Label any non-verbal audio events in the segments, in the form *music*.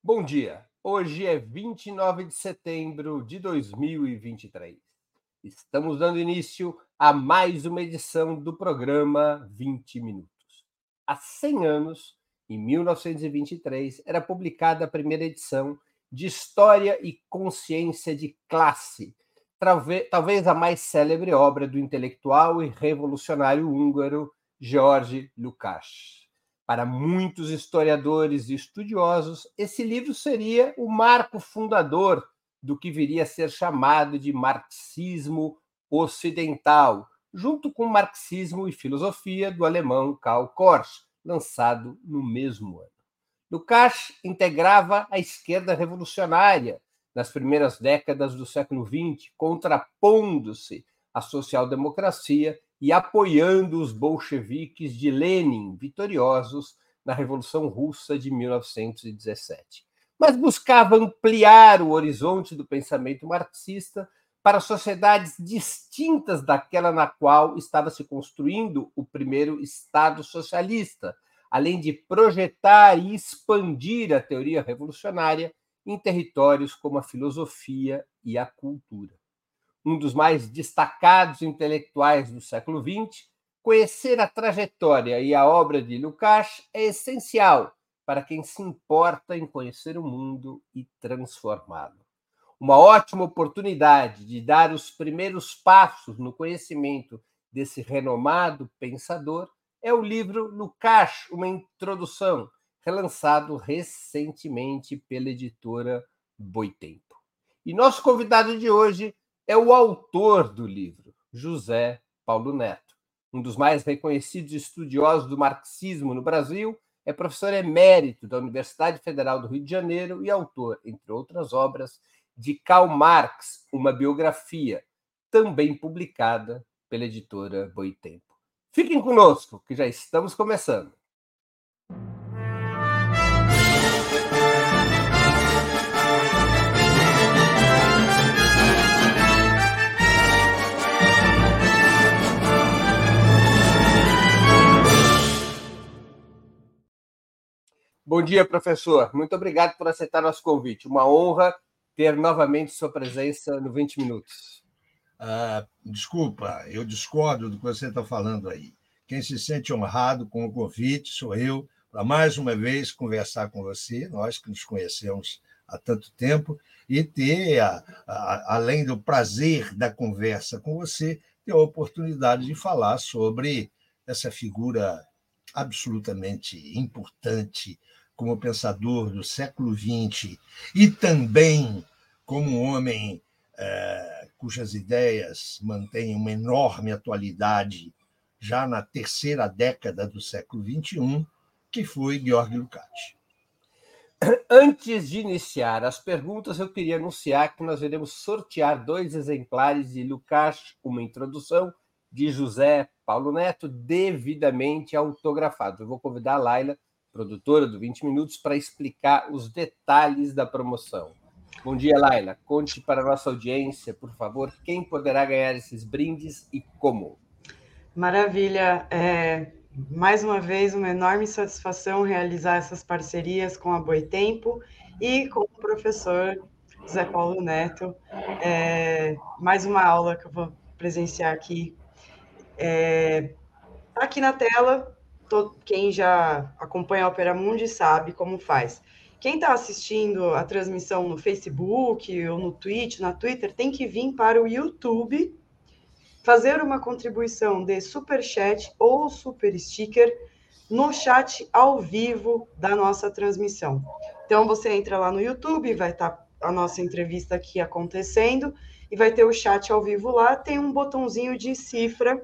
Bom dia. Hoje é 29 de setembro de 2023. Estamos dando início a mais uma edição do programa 20 Minutos. Há 100 anos, em 1923, era publicada a primeira edição de História e Consciência de Classe, talvez a mais célebre obra do intelectual e revolucionário húngaro George Lukács. Para muitos historiadores e estudiosos, esse livro seria o marco fundador do que viria a ser chamado de marxismo ocidental, junto com Marxismo e Filosofia do alemão Karl Korsch, lançado no mesmo ano. Lukács integrava a esquerda revolucionária nas primeiras décadas do século XX, contrapondo-se à social-democracia e apoiando os bolcheviques de Lenin, vitoriosos na Revolução Russa de 1917. Mas buscava ampliar o horizonte do pensamento marxista para sociedades distintas daquela na qual estava se construindo o primeiro Estado socialista, além de projetar e expandir a teoria revolucionária em territórios como a filosofia e a cultura um dos mais destacados intelectuais do século XX, conhecer a trajetória e a obra de Lukács é essencial para quem se importa em conhecer o mundo e transformá-lo. Uma ótima oportunidade de dar os primeiros passos no conhecimento desse renomado pensador é o livro Lukács, uma introdução, relançado recentemente pela editora Boitempo. E nosso convidado de hoje é o autor do livro, José Paulo Neto. Um dos mais reconhecidos estudiosos do marxismo no Brasil, é professor emérito da Universidade Federal do Rio de Janeiro e autor, entre outras obras, de Karl Marx, uma biografia, também publicada pela editora Boitempo. Fiquem conosco, que já estamos começando. Bom dia, professor. Muito obrigado por aceitar nosso convite. Uma honra ter novamente sua presença no 20 Minutos. Ah, desculpa, eu discordo do que você está falando aí. Quem se sente honrado com o convite sou eu, para mais uma vez conversar com você, nós que nos conhecemos há tanto tempo, e ter, a, a, além do prazer da conversa com você, ter a oportunidade de falar sobre essa figura absolutamente importante como pensador do século XX e também como um homem é, cujas ideias mantêm uma enorme atualidade já na terceira década do século XXI, que foi Georg Lukács. Antes de iniciar as perguntas, eu queria anunciar que nós iremos sortear dois exemplares de Lukács, uma introdução de José Paulo Neto, devidamente autografado. Eu vou convidar a Laila produtora do 20 Minutos, para explicar os detalhes da promoção. Bom dia, Laila. Conte para a nossa audiência, por favor, quem poderá ganhar esses brindes e como. Maravilha. É, mais uma vez, uma enorme satisfação realizar essas parcerias com a Boitempo e com o professor Zé Paulo Neto. É, mais uma aula que eu vou presenciar aqui. É, tá aqui na tela todo, quem já acompanha a Opera Mundi sabe como faz. Quem está assistindo a transmissão no Facebook ou no Twitch, na Twitter, tem que vir para o YouTube, fazer uma contribuição de super chat ou super sticker no chat ao vivo da nossa transmissão. Então você entra lá no YouTube, vai estar tá a nossa entrevista aqui acontecendo e vai ter o chat ao vivo lá, tem um botãozinho de cifra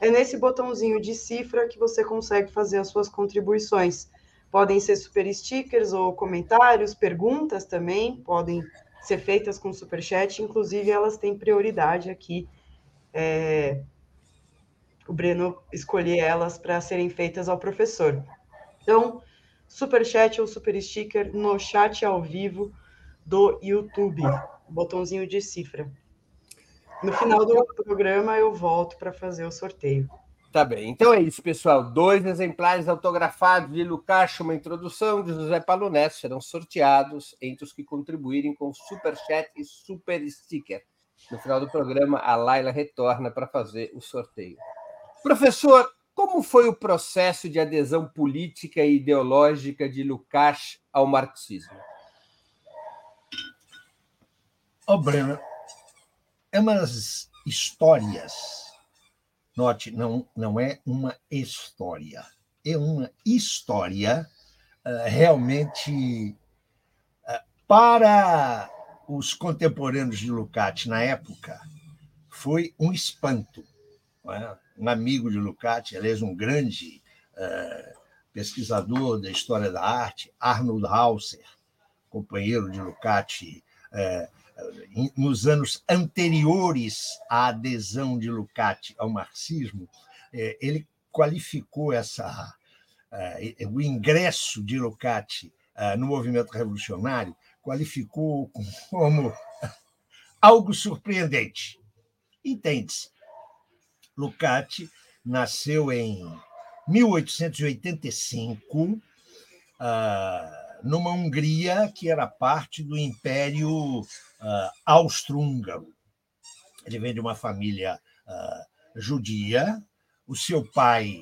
é nesse botãozinho de cifra que você consegue fazer as suas contribuições. Podem ser super stickers ou comentários, perguntas também podem ser feitas com super chat, inclusive elas têm prioridade aqui. É, o Breno escolher elas para serem feitas ao professor. Então, super chat ou super sticker no chat ao vivo do YouTube, botãozinho de cifra. No final do programa eu volto para fazer o sorteio. Tá bem. Então é isso, pessoal. Dois exemplares autografados de Lucas, uma introdução de José Paulo Neto, serão sorteados entre os que contribuírem com Super Chat e Super Sticker. No final do programa, a Laila retorna para fazer o sorteio. Professor, como foi o processo de adesão política e ideológica de Lukács ao marxismo? Ó, oh, Breno, é umas histórias Note, não, não é uma história, é uma história uh, realmente uh, para os contemporâneos de Lukács na época foi um espanto. É? Um amigo de Lukács, aliás, um grande uh, pesquisador da história da arte, Arnold Hauser, companheiro de Lukács nos anos anteriores à adesão de Lukács ao marxismo, é, ele qualificou essa é, o ingresso de é, no movimento revolucionário, qualificou como *laughs* algo surpreendente. Entende-se. Lukács nasceu em 1885, numa Hungria que era parte do Império uh, Austro-Húngaro. Ele vem de uma família uh, judia. O seu pai,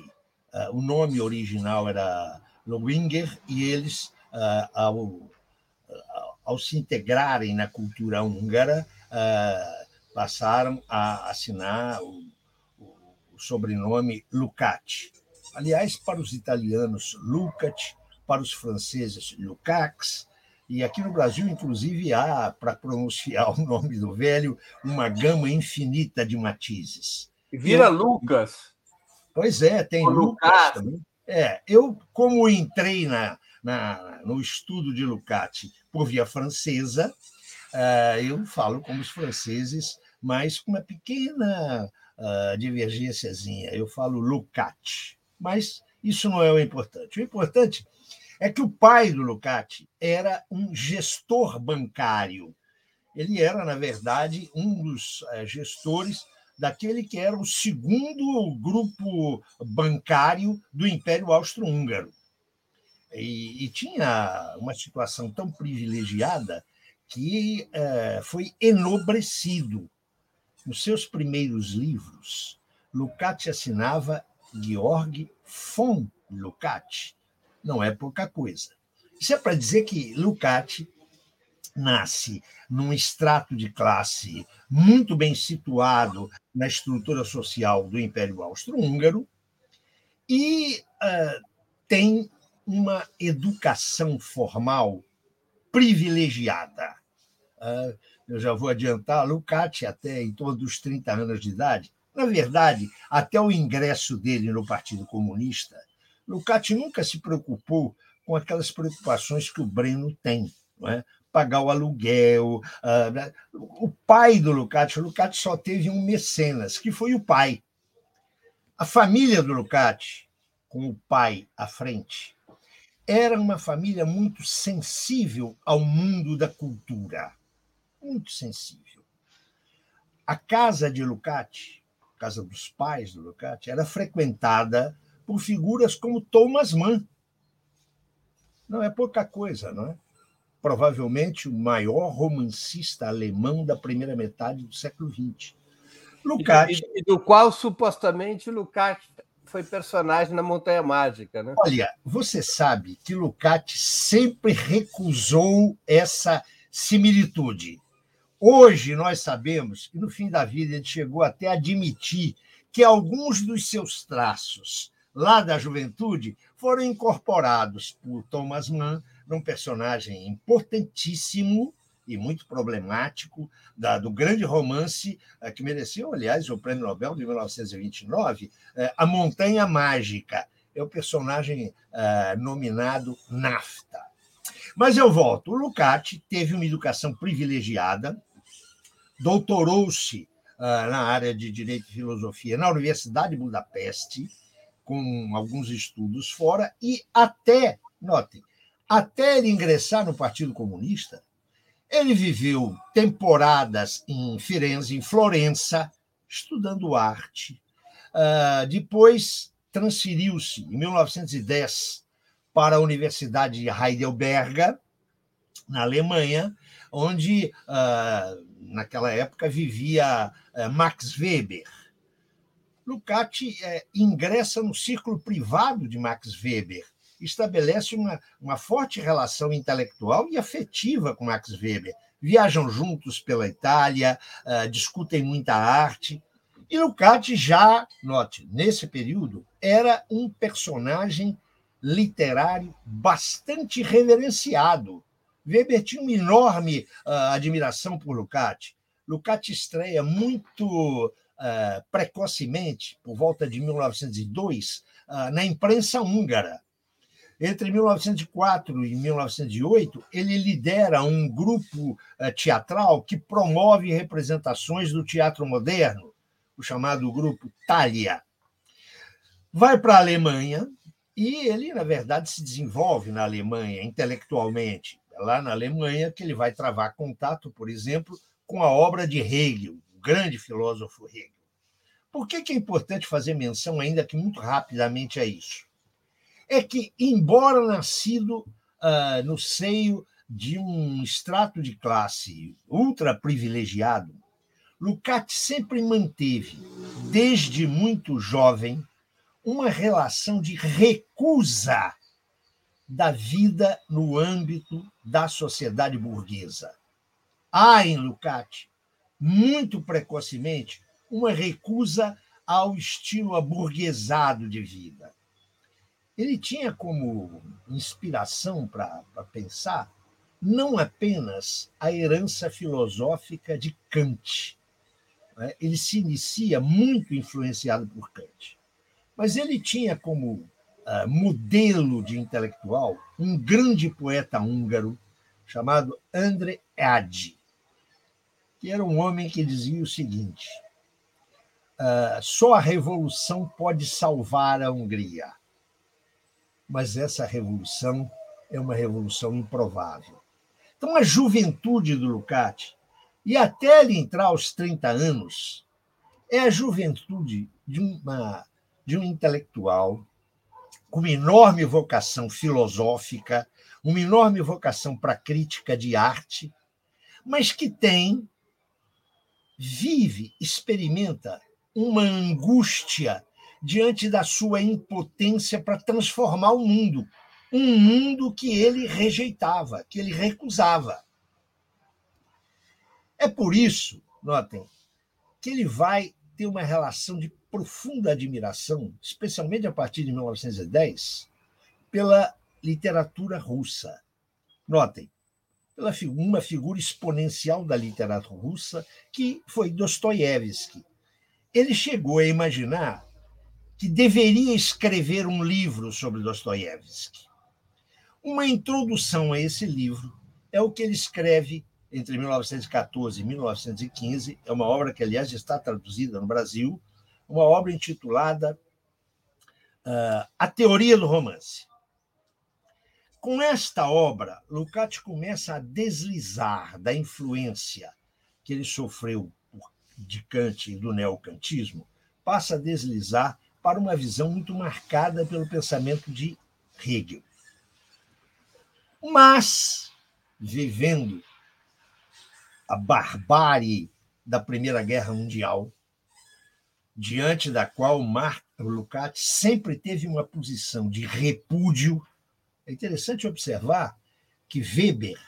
uh, o nome original era Lowinger, e eles, ao, ao se integrarem na cultura húngara, passaram a assinar o, o sobrenome Lukács. Aliás, para os italianos, Lukács para os franceses Lukács, e aqui no Brasil, inclusive, há, para pronunciar *laughs* o nome do velho, uma gama infinita de matizes. Vira eu, Lucas. Pois é, tem Lucas, também. É, eu, como entrei na, na, no estudo de Lukács por via francesa, uh, eu falo como os franceses, mas com uma pequena uh, divergênciazinha. Eu falo Lukács, mas isso não é o importante. O importante é que o pai do Lucati era um gestor bancário. Ele era, na verdade, um dos eh, gestores daquele que era o segundo grupo bancário do Império Austro-Húngaro. E, e, tinha uma situação tão privilegiada que eh, foi enobrecido. Nos seus primeiros livros, Lucati assinava Georg von Lucati, não é pouca coisa. Isso é para dizer que Lucati nasce num extrato de classe muito bem situado na estrutura social do Império Austro-Húngaro e uh, tem uma educação formal privilegiada. Uh, eu já vou adiantar, Lucati, até em torno dos 30 anos de idade, na verdade, até o ingresso dele no Partido Comunista, Lucati nunca se preocupou com aquelas preocupações que o Breno tem, é? pagar o aluguel. Uh, o pai do Lucati, o Lucati só teve um mecenas, que foi o pai. A família do Lucati, com o pai à frente, era uma família muito sensível ao mundo da cultura. Muito sensível. A casa de Lucati, casa dos pais do Lucati, era frequentada por figuras como Thomas Mann. Não é pouca coisa, não é? Provavelmente o maior romancista alemão da primeira metade do século XX. Lukács. E, do qual supostamente Lukács foi personagem na Montanha Mágica, né? Olha, você sabe que Lukács sempre recusou essa similitude. Hoje nós sabemos que no fim da vida ele chegou até a admitir que alguns dos seus traços lá da juventude, foram incorporados por Thomas Mann num personagem importantíssimo e muito problemático da, do grande romance eh, que mereceu, aliás, o Prêmio Nobel de 1929, eh, A Montanha Mágica. É o personagem eh, nominado Nafta. Mas eu volto. O Lucati teve uma educação privilegiada, doutorou-se na área de Direito e Filosofia na Universidade de Budapeste, com alguns estudos fora, e até, notem, até ele ingressar no Partido Comunista, ele viveu temporadas em Firenze, em Florença, estudando arte, Uh, depois transferiu-se, em 1910, para a Universidade de Heidelberg, na Alemanha, onde, uh, naquela época, vivia uh, Max Weber. Lukács ingressa no círculo privado de Max Weber, estabelece uma, uma forte relação intelectual e afetiva com Max Weber. Viajam juntos pela Itália, uh, discutem muita arte. E Lukács já, note, nesse período, era um personagem literário bastante reverenciado. Weber tinha uma enorme uh, admiração por Lukács. Lukács estreia muito uh, precocemente, por volta de 1902, uh, na imprensa húngara. Entre 1904 e 1908, ele lidera um grupo teatral que promove representações do teatro moderno, o chamado grupo Thalia. Vai para a Alemanha e ele, na verdade, se desenvolve na Alemanha intelectualmente. É lá na Alemanha que ele vai travar contato, por exemplo, com a obra de Hegel, o grande filósofo Hegel. Por que é importante fazer menção, ainda que muito rapidamente, a isso? é que, embora nascido uh, no seio de um extrato de classe ultra privilegiado, Lukács sempre manteve, desde muito jovem, uma relação de recusa da vida no âmbito da sociedade burguesa. Há em Lukács, muito precocemente, uma recusa ao estilo aburguesado de vida ele tinha como inspiração para pensar não apenas a herança filosófica de Kant. Né? Ele se inicia muito influenciado por Kant, mas ele tinha como uh, modelo de intelectual um grande poeta húngaro chamado André Adi, que era um homem que dizia o seguinte: uh, só a revolução pode salvar a Hungria mas essa revolução é uma revolução improvável. Então, a juventude do Lukács, e até ele entrar aos 30 anos, é a juventude de, uma, de um intelectual com uma enorme vocação filosófica, uma enorme vocação para crítica de arte, mas que tem, vive, experimenta uma angústia diante da sua impotência para transformar o mundo. Um mundo que ele rejeitava, que ele recusava. É por isso, notem, que ele vai ter uma relação de profunda admiração, especialmente a partir de 1910, pela literatura russa. Notem, pela uma figura exponencial da literatura russa, que foi Dostoiévski. Ele chegou a imaginar que deveria escrever um livro sobre Dostoiévski. Uma introdução a esse livro é o que ele escreve entre 1914 e 1915. É uma obra que, aliás, está traduzida no Brasil, uma obra intitulada uh, A Teoria do Romance. Com esta obra, Lukács começa a deslizar da influência que ele sofreu de Kant e do neocantismo, passa a deslizar para uma visão muito marcada pelo pensamento de Hegel. Mas, vivendo a barbárie da Primeira Guerra Mundial, diante da qual Mark Lukács sempre teve uma posição de repúdio, é interessante observar que Weber,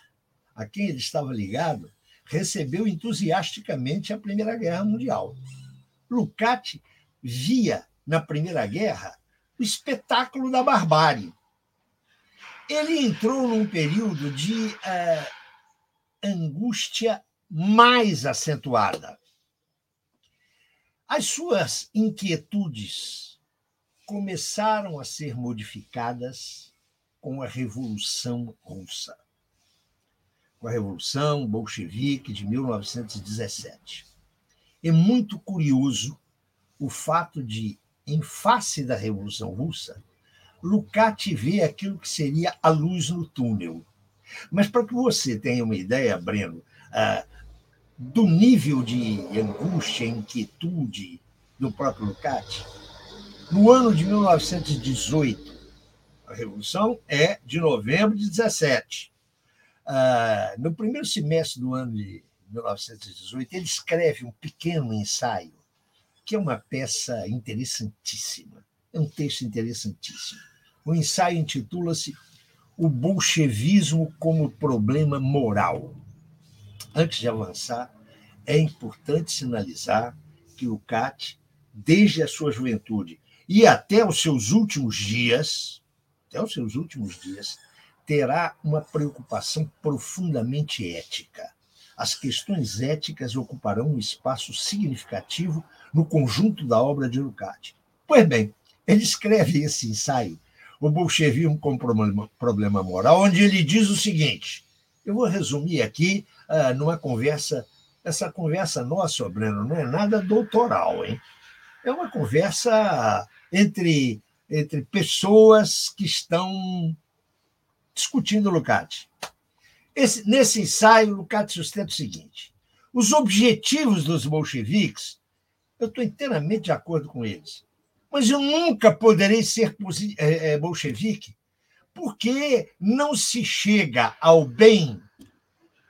a quem ele estava ligado, recebeu entusiasticamente a Primeira Guerra Mundial. Lukács via na Primeira Guerra o espetáculo da barbárie. Ele entrou num período de é, angústia mais acentuada. As suas inquietudes começaram a ser modificadas com a Revolução Russa, com a Revolução Bolchevique de 1917. É muito curioso o fato de em face da Revolução Russa, Lukács vê aquilo que seria a luz no túnel. Mas para que você tenha uma ideia, Breno, ah, do nível de angústia, inquietude do próprio Lukács, no ano de 1918, a Revolução é de novembro de 17. Ah, no primeiro semestre do ano de 1918, ele escreve um pequeno ensaio, que é uma peça interessantíssima. É um texto interessantíssimo. O ensaio intitula-se O Bolchevismo como Problema Moral. Antes de avançar, é importante sinalizar que o CAT, desde a sua juventude e até os seus últimos dias, até os seus últimos dias, terá uma preocupação profundamente ética. As questões éticas ocuparão um espaço significativo no conjunto da obra de Lukács. Pois bem, ele escreve esse ensaio, O Bolchevismo como Problema Moral, onde ele diz o seguinte: eu vou resumir aqui uh, numa conversa essa conversa nossa, Breno, não é nada doutoral, hein? É uma conversa entre, entre pessoas que estão discutindo. Esse, nesse ensaio, Lukács sustenta o seguinte: os objetivos dos bolcheviques, eu estou inteiramente de acordo com eles, mas eu nunca poderei ser é, é, bolchevique porque não se chega ao bem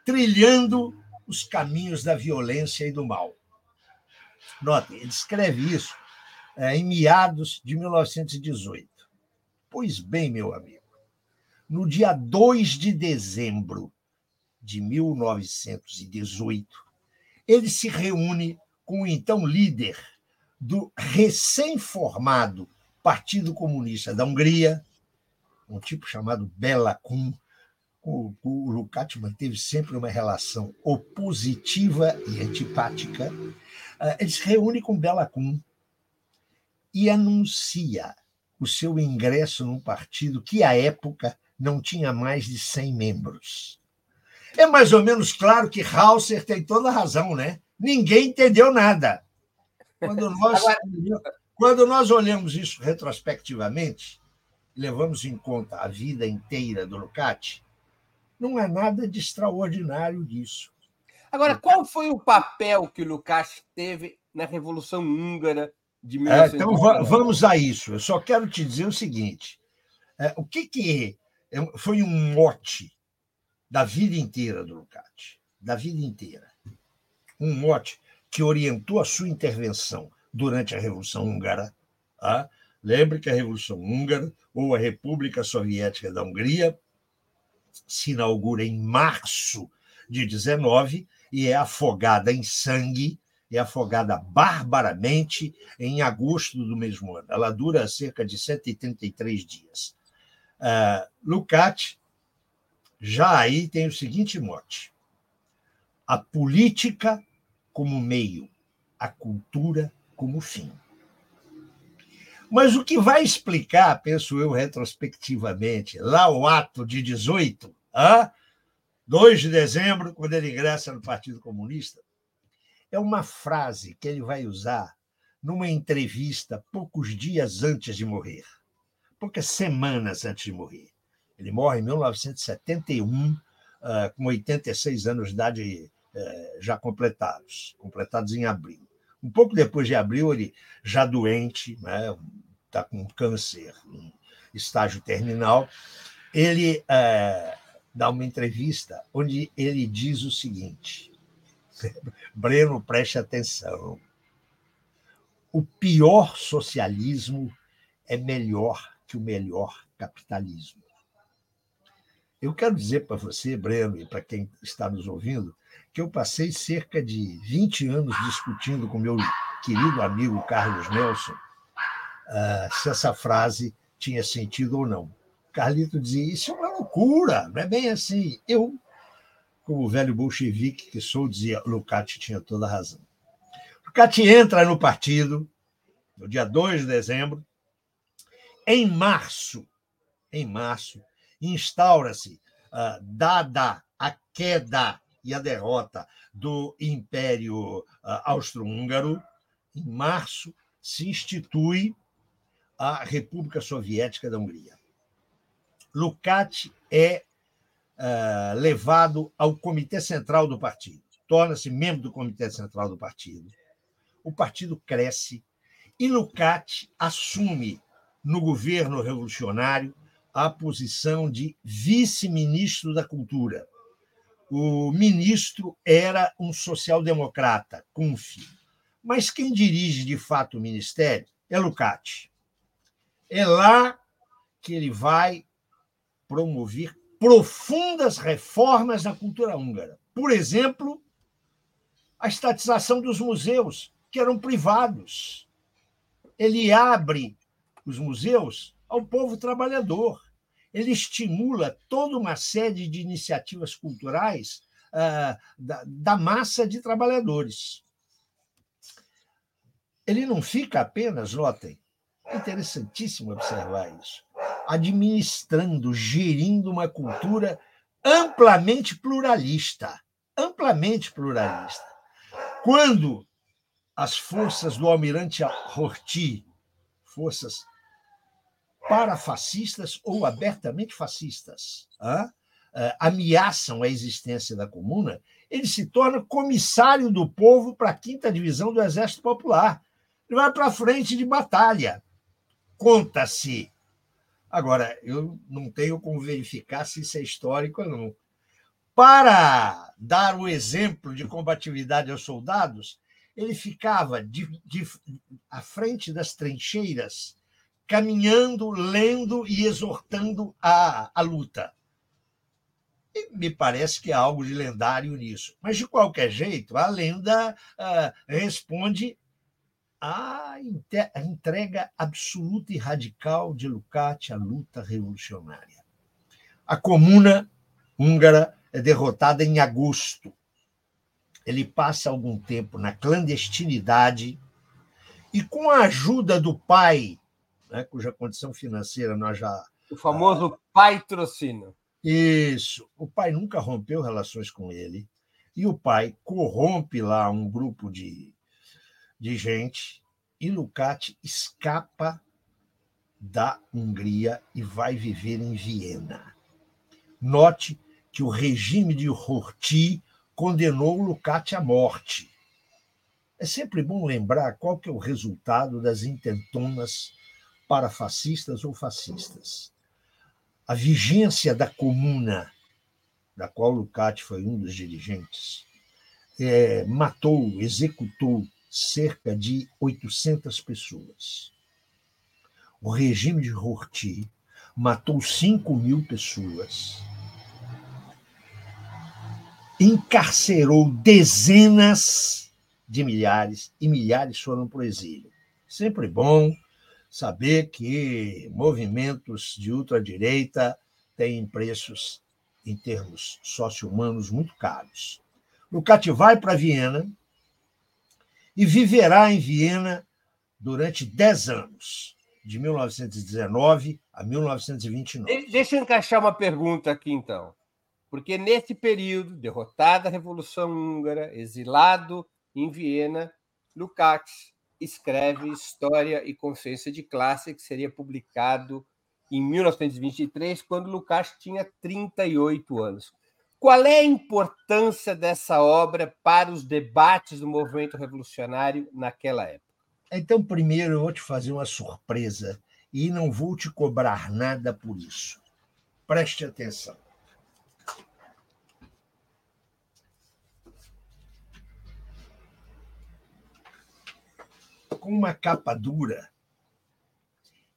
trilhando os caminhos da violência e do mal. Note, ele escreve isso é, em meados de 1918. Pois bem, meu amigo, no dia 2 de dezembro de 1918, ele se reúne com o então líder do recém-formado Partido Comunista da Hungria, um tipo chamado Bela Kun, o, o Lukács manteve sempre uma relação opositiva e antipática. Ah, ele se reúne com Bela Kun e anuncia o seu ingresso num partido que, à época, não tinha mais de 100 membros. É mais ou menos claro que Hauser tem toda a razão, né? Ninguém entendeu nada. Quando *laughs* nós, quando nós olhamos isso retrospectivamente, levamos em conta a vida inteira do Lukács, não há nada de extraordinário disso. Agora, qual foi o papel que o Lukács teve na Revolução Húngara de 1900? É, então, vamos a isso. Eu só quero te dizer o seguinte: é, o que, que é, foi um mote da vida inteira do Lukács, da vida inteira. Um mote que orientou a sua intervenção durante a Revolução Húngara. Tá? Lembre que a Revolução Húngara, ou a República Soviética da Hungria, se inaugura em março de 19 e é afogada em sangue, é afogada barbaramente em agosto do mesmo ano. Ela dura cerca de 133 dias. Uh, Lukács já aí tem o seguinte mote: a política como meio, a cultura como fim. Mas o que vai explicar, penso eu retrospectivamente, lá o ato de 18, ah, 2 de dezembro, quando ele ingressa no Partido Comunista, é uma frase que ele vai usar numa entrevista poucos dias antes de morrer, poucas semanas antes de morrer. Ele morre em 1971, ah, com 86 anos de idade eh, já completados, completados em abril. Um pouco depois de abril, ele já doente, está né, com câncer em estágio terminal, ele é, dá uma entrevista onde ele diz o seguinte: *laughs* Breno, preste atenção. O pior socialismo é melhor que o melhor capitalismo. Eu quero dizer para você, Breno, e para quem está nos ouvindo, que eu passei cerca de 20 anos discutindo com meu querido amigo Carlos Nelson uh, se essa frase tinha sentido ou não. Carlito dizia: Isso é uma loucura, não é bem assim. Eu, como velho bolchevique que sou, dizia: Lucati tinha toda a razão. Lucati entra no partido no dia 2 de dezembro. Em março, em março, instaura-se, uh, dada a queda e a derrota do Império ah, Austro-Húngaro, em março se institui a República Soviética da Hungria. Lukács é uh, levado ao Comitê Central do partido, torna-se membro do Comitê Central do partido. O partido cresce, E Lukács assume no governo revolucionário a posição de vice-ministro da Cultura. O ministro era um social-democrata, Kunf. Mas quem dirige de fato o ministério é Lukács. É lá que ele vai promover profundas reformas na cultura húngara. Por exemplo, a estatização dos museus, que eram privados. Ele abre os museus ao povo trabalhador. Ele estimula toda uma série de iniciativas culturais uh, da, da massa de trabalhadores. Ele não fica apenas, notem, é interessantíssimo observar isso, administrando, gerindo uma cultura amplamente pluralista. Amplamente pluralista. Quando as forças do almirante Horthy, forças parafascistas ou abertamente fascistas, ah, ameaçam a existência da comuna, ele se torna comissário do povo para a quinta divisão do Exército Popular. Ele vai para a frente de batalha. Conta-se. Agora, eu não tenho como verificar se isso é histórico ou não. Para dar o exemplo de combatividade aos soldados, ele ficava de, de, à frente das trincheiras, caminhando, lendo e exortando a, a luta. E me parece que há algo de lendário nisso. Mas, de qualquer jeito, a lenda uh, responde à entrega absoluta e radical de Lukács à luta revolucionária. A comuna húngara é derrotada em agosto. Ele passa algum tempo na clandestinidade e, com a ajuda do pai, né, cuja condição financeira nós já. O famoso ah, pai trocínio. Isso. O pai nunca rompeu relações com ele. E o pai corrompe lá um grupo de, de gente. E Lukács escapa da Hungria e vai viver em Viena. Note que o regime de Horthy condenou Lukács à morte. É sempre bom lembrar qual que é o resultado das intentonas para fascistas ou fascistas. A vigência da comuna, da qual Lukács foi um dos dirigentes, é, matou, executou cerca de 800 pessoas. O regime de Horthy matou 5 mil pessoas encarcerou dezenas de milhares e milhares foram para o exílio. Sempre bom saber que movimentos de ultradireita têm preços em termos socio-humanos muito caros. Lukács vai para Viena e viverá em Viena durante 10 anos, de 1919 a 1929. Deixa eu encaixar uma pergunta aqui, então. Porque nesse período, derrotada a Revolução Húngara, exilado em Viena, Lukács escreve História e Consciência de Classe, que seria publicado em 1923, quando Lukács tinha 38 anos. Qual é a importância dessa obra para os debates do movimento revolucionário naquela época? Então, primeiro eu vou te fazer uma surpresa e não vou te cobrar nada por isso. Preste atenção. Com uma capa dura,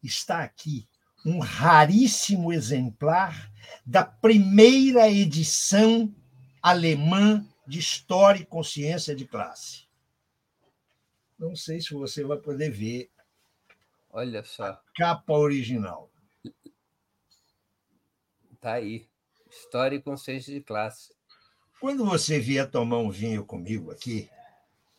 está aqui um raríssimo exemplar da primeira edição alemã de História e Consciência de Classe. Não sei se você vai poder ver. Olha só. A capa original. Está aí. História e Consciência de Classe. Quando você vier tomar um vinho comigo aqui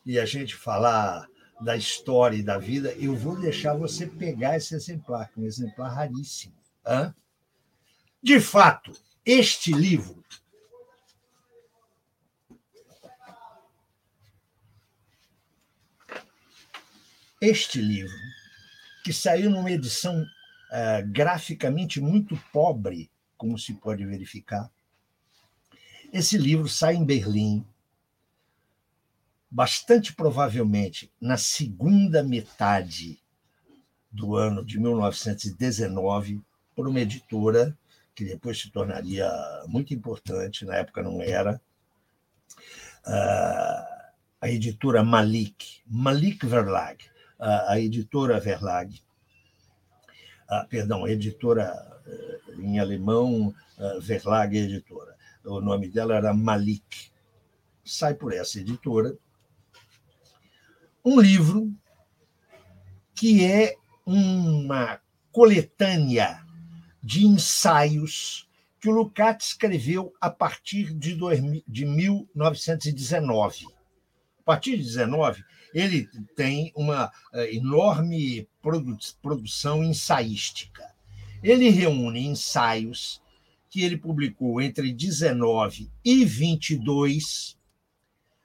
e a gente falar da história e da vida, eu vou deixar você pegar esse exemplar, que é um exemplar raríssimo. Hã? De fato, este livro este livro, que saiu numa edição uh, graficamente muito pobre, como se pode verificar. Esse livro sai em Berlim bastante provavelmente na segunda metade do ano de 1919, por uma editora que depois se tornaria muito importante, na época não era, a editora Malik, Malik Verlag, a editora Verlag, perdão, a editora eh, em alemão, Verlag Editora. O nome dela era Malik. Sai por essa editora um livro que é uma coletânea de ensaios que o Lukács escreveu a partir de, 2000, de 1919. A partir de 19, ele tem uma eh, enorme produ produção ensaística. Ele reúne ensaios que ele publicou entre 19 e 22,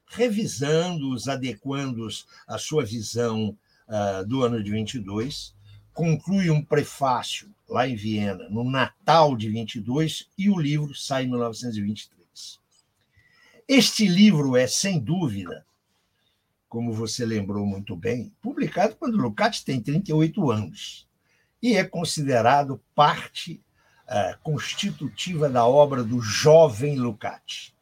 revisando-os, adequando-os à sua visão uh, do ano de 22, conclui um prefácio lá em Viena, no Natal de 22, e o livro sai em 1923. Este livro é, sem dúvida, como você lembrou muito bem, publicado quando Lukács tem 38 anos e é considerado parte uh, constitutiva da obra do jovem Lukács.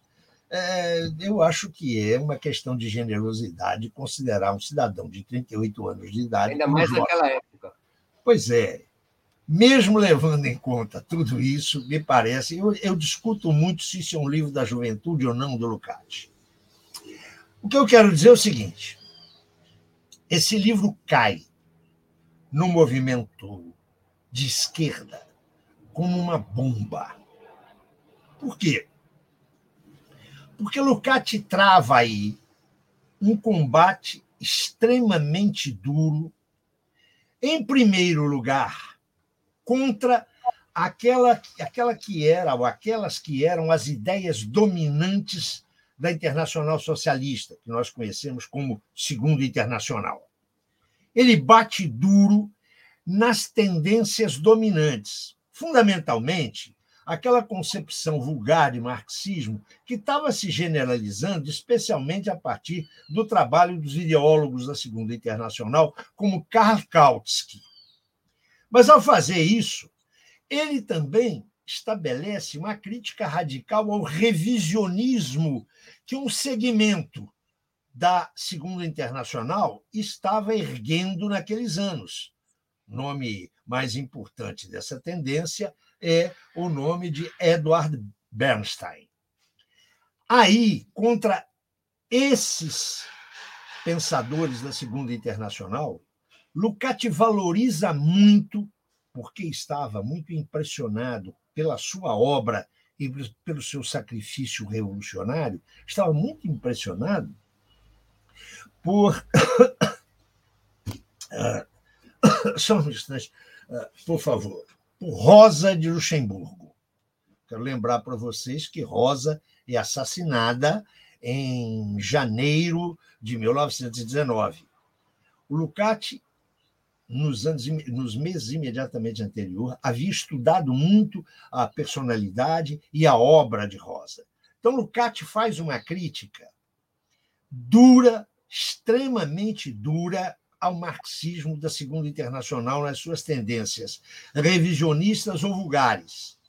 É, eu acho que é uma questão de generosidade considerar um cidadão de 38 anos de idade. Ainda mais naquela época. Pois é. Mesmo levando em conta tudo isso, me parece. Eu, eu discuto muito se isso é um livro da juventude ou não do Lukács. O que eu quero dizer é o seguinte: esse livro cai no movimento de esquerda como uma bomba. Por quê? Porque Lucati trava aí um combate extremamente duro, em primeiro lugar, contra aquela, aquela que era, ou aquelas que eram as ideias dominantes da Internacional Socialista, que nós conhecemos como Segundo Internacional. Ele bate duro nas tendências dominantes, fundamentalmente aquela concepção vulgar de marxismo que estava se generalizando, especialmente a partir do trabalho dos ideólogos da Segunda Internacional, como Karl Kautsky. Mas, ao fazer isso, ele também estabelece uma crítica radical ao revisionismo que um segmento da Segunda Internacional estava erguendo naqueles anos. Nome mais importante dessa tendência é o nome de Edward Bernstein. Aí, contra esses pensadores da Segunda Internacional, Lukács valoriza muito, porque estava muito impressionado pela sua obra e pelo seu sacrifício revolucionário, estava muito impressionado por. *coughs* Ah, *coughs* só um instante, ah, por favor. Por Rosa de Luxemburgo. Quero lembrar para vocês que Rosa é assassinada em janeiro de 1919. O Lucati nos, anos, nos meses imediatamente anterior, havia estudado muito a personalidade e a obra de Rosa. Então, Lucati faz uma crítica dura, extremamente dura, ao marxismo da Segunda Internacional nas suas tendências revisionistas ou vulgares.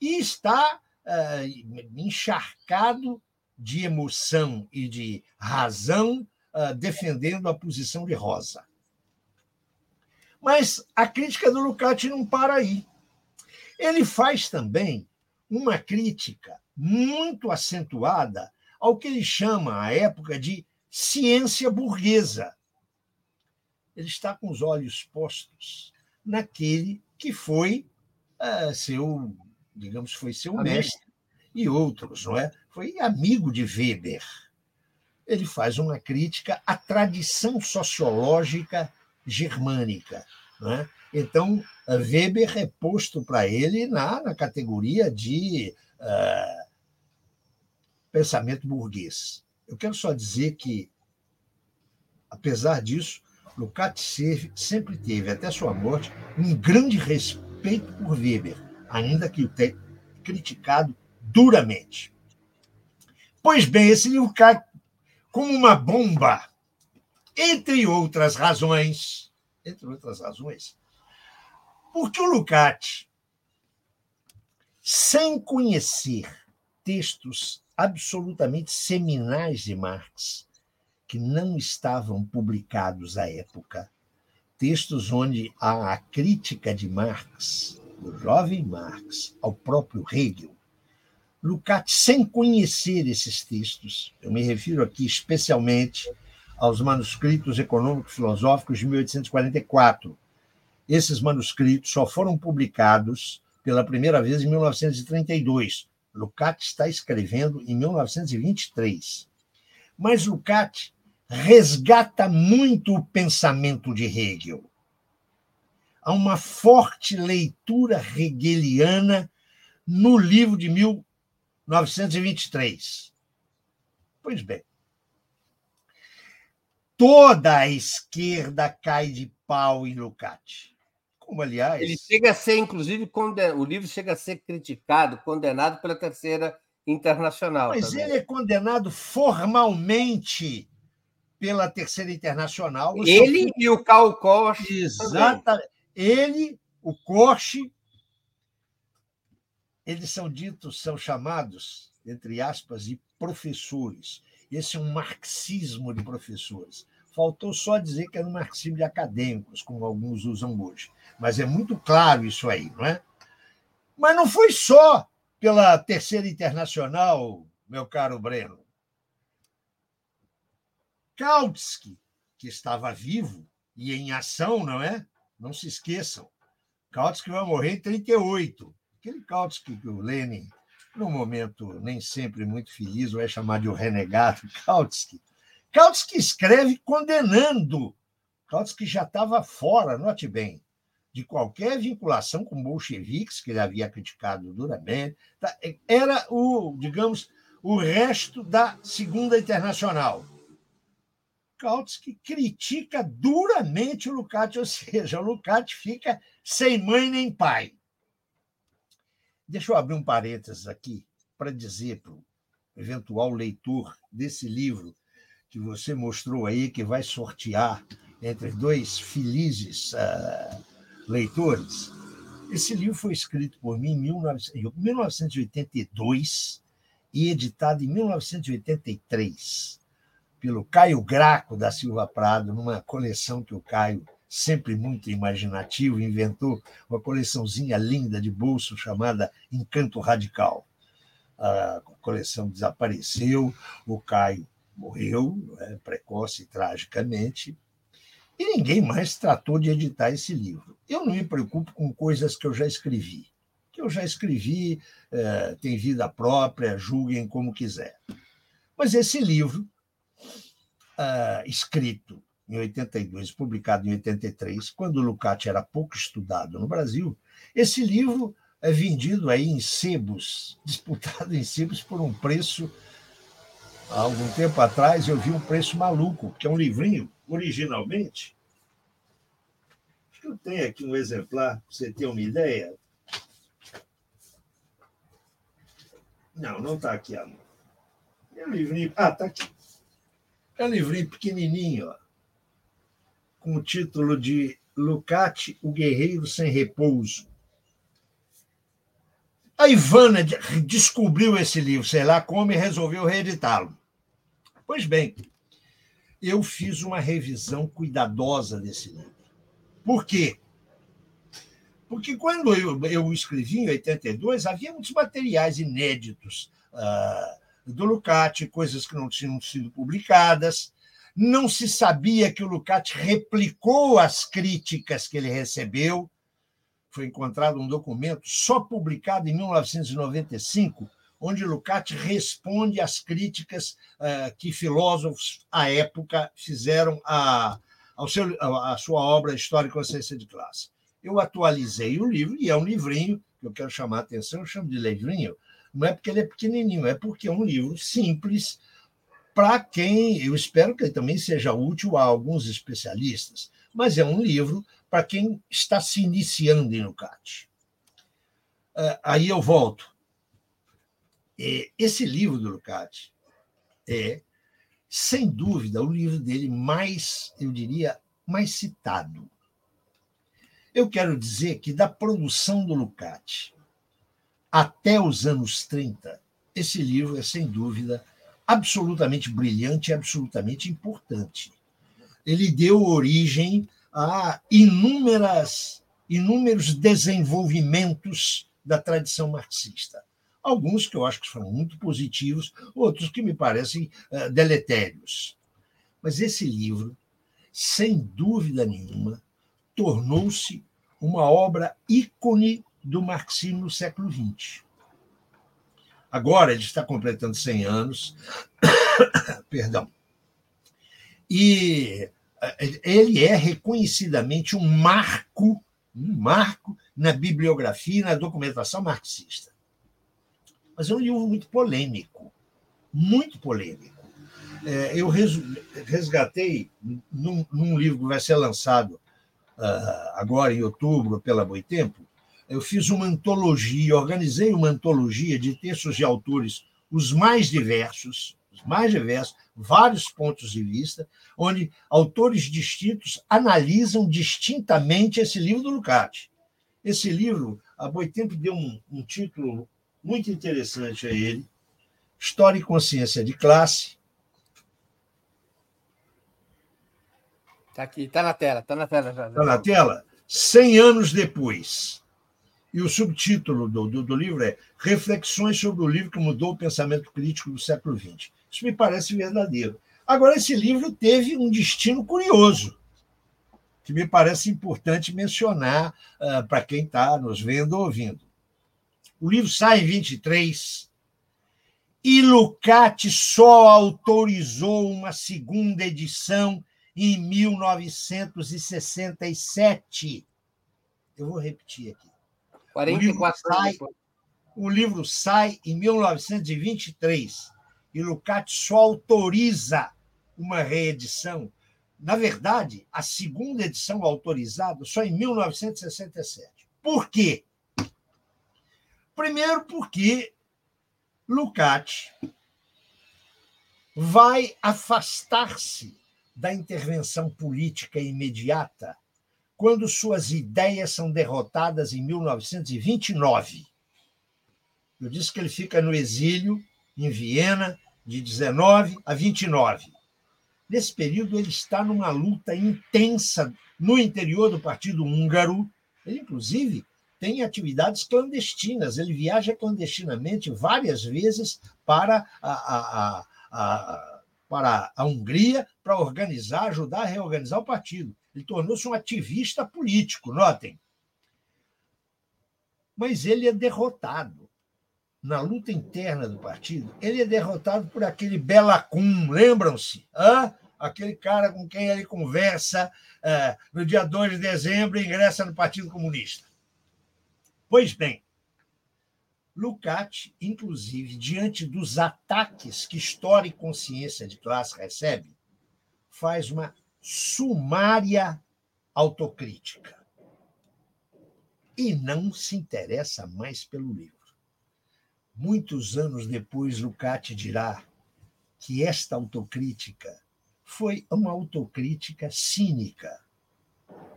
E está uh, encharcado de emoção e de razão, uh, defendendo a posição de Rosa. Mas a crítica do Lukács não para aí. Ele faz também uma crítica muito acentuada ao que ele chama, à época, de ciência burguesa. Ele está com os olhos postos naquele que foi uh, seu, digamos, foi seu amigo. mestre e outros, não é? Foi amigo de Weber. Ele faz uma crítica à tradição sociológica germânica. Né? Então, Weber é posto para ele na, na categoria de uh, pensamento burguês. Eu quero só dizer que, apesar disso, Lukács sempre teve, até sua morte, um grande respeito por Weber, ainda que o tenha criticado duramente. Pois bem, esse livro cai como uma bomba. Entre outras razões, entre outras razões, porque o Lukács, sem conhecer textos absolutamente seminais de Marx, que não estavam publicados à época, textos onde há a crítica de Marx, do jovem Marx, ao próprio Hegel, Lukács, sem conhecer esses textos, eu me refiro aqui especialmente aos manuscritos econômicos filosóficos de 1844. Esses manuscritos só foram publicados pela primeira vez em 1932. Lukács está escrevendo em 1923. Mas Lukács resgata muito o pensamento de Hegel. Há uma forte leitura hegeliana no livro de 1923. Pois bem, toda a esquerda cai de pau em Lukács. Como, aliás. Ele chega a ser, inclusive, conden... o livro chega a ser criticado, condenado pela Terceira Internacional. Mas também. ele é condenado formalmente pela Terceira Internacional. Ele seu... e o Karl Korsch. Exatamente. Ele, o Korsch, eles são ditos, são chamados, entre aspas, de professores. Esse é um marxismo de professores. Faltou só dizer que era um marxismo de acadêmicos, como alguns usam hoje. Mas é muito claro isso aí, não é? Mas não foi só pela Terceira Internacional, meu caro Breno. Kautsky, que estava vivo e em ação, não é? Não se esqueçam. Kautsky vai morrer em 38. Aquele Kautsky que o Lenin, num momento nem sempre muito feliz, vai chamar de o renegado *laughs* Kautsky. Kautsky escreve condenando. Kautsky já estava fora, note bem, de qualquer vinculação com bolcheviques, que ele havia criticado duramente. Tá? Era o, digamos, o resto da Segunda Internacional. Kautsky critica duramente o Lukács, ou seja, o Lukács fica sem mãe nem pai. Deixa eu abrir um parênteses aqui para dizer para o eventual leitor desse livro que você mostrou aí, que vai sortear entre dois felizes uh, leitores. Esse livro foi escrito por mim em 1982 e editado em 1983 pelo Caio Graco da Silva Prado, numa coleção que o Caio sempre muito imaginativo, inventou uma coleçãozinha linda de bolso chamada Encanto Radical. A coleção desapareceu, o Caio morreu, né, precoce e tragicamente, e ninguém mais tratou de editar esse livro. Eu não me preocupo com coisas que eu já escrevi. Que eu já escrevi, é, tem vida própria, julguem como quiser. Mas esse livro, é, escrito em 82, publicado em 83, quando Lukács era pouco estudado no Brasil, esse livro é vendido aí em sebos, *laughs* disputado em sebos por um preço. Há algum tempo atrás eu vi um preço maluco, que é um livrinho, originalmente. Acho que eu tenho aqui um exemplar, para você ter uma ideia. Não, não está aqui, amor. É um livrinho. Ah, está aqui. É um livrinho pequenininho, ó com o título de Lucati, o Guerreiro Sem Repouso. A Ivana descobriu esse livro, sei lá como, e resolveu reeditá-lo. Pois bem, eu fiz uma revisão cuidadosa desse livro. Por quê? Porque quando eu, eu escrevi em 82, havia muitos materiais inéditos uh, do Lucati, coisas que não tinham sido publicadas, não se sabia que o Lukács replicou as críticas que ele recebeu. Foi encontrado um documento só publicado em 1995, onde Lukács responde às críticas uh, que filósofos à época fizeram à, seu, à sua obra História e Consciência de Classe. Eu atualizei o livro, e é um livrinho, que eu quero chamar a atenção, eu chamo de livrinho, não é porque ele é pequenininho, é porque é um livro simples, para quem eu espero que ele também seja útil a alguns especialistas, mas é um livro para quem está se iniciando em Lukács. É, aí eu volto. Esse livro do Lukács é sem dúvida, o livro dele mais, eu diria, mais citado. Eu quero dizer que da produção do Lucati até os anos 30, esse livro é, sem dúvida, absolutamente brilhante e absolutamente importante. Ele deu origem a inúmeras, inúmeros desenvolvimentos da tradição marxista. Alguns que eu acho que foram muito positivos, outros que me parecem uh, deletérios. Mas esse livro, sem dúvida nenhuma, tornou-se uma obra ícone do marxismo no século XX. Agora ele está completando 100 anos, *coughs* perdão. E eh, ele é reconhecidamente um marco, um marco na bibliografia e na documentação marxista. Mas é um livro muito polêmico, muito polêmico. É, eu resgatei num, livro que vai ser lançado uh, agora em outubro pela Boitempo, eu fiz uma antologia, organizei uma antologia de textos de autores os mais diversos, os mais diversos, vários pontos de vista, onde autores distintos analisam distintamente esse livro do Lucati. Esse livro, a Boitempo deu um, um título muito interessante a ele, História e Consciência de Classe. Está aqui, está na tela, está na tela. Está na tela? Cem anos depois. E o subtítulo do, do, do, livro é Reflexões sobre o livro que mudou o pensamento crítico do século XX. Isso me parece verdadeiro. Agora, esse livro teve um destino curioso, que me parece importante mencionar uh, para quem está nos vendo ou ouvindo. O livro sai em 23 e Lucati só autorizou uma segunda edição em 1967. Eu vou repetir aqui. 44 o livro, sai, o livro sai em 1923 e Lucati só autoriza uma reedição. Na verdade, a segunda edição autorizada só em 1967. Por quê? Primeiro, porque Lucati vai afastar-se da intervenção política imediata quando suas ideias são derrotadas em 1929. Eu disse que ele fica no exílio, em Viena, de 19 a 29. Nesse período, ele está numa luta intensa no interior do Partido Húngaro. Ele, inclusive, tem atividades clandestinas. Ele viaja clandestinamente várias vezes para a, a, a, para a Hungria para organizar, ajudar a reorganizar o partido. Ele tornou-se um ativista político, notem. Mas ele é derrotado. Na luta interna do partido, ele é derrotado por aquele Belacum, lembram-se? Aquele cara com quem ele conversa ah, no dia 2 de dezembro e ingressa no Partido Comunista. Pois bem, Lucati, inclusive, diante dos ataques que História e Consciência de Classe recebe, faz uma sumária autocrítica. E não se interessa mais pelo livro. Muitos anos depois, Lucati dirá que esta autocrítica foi uma autocrítica cínica.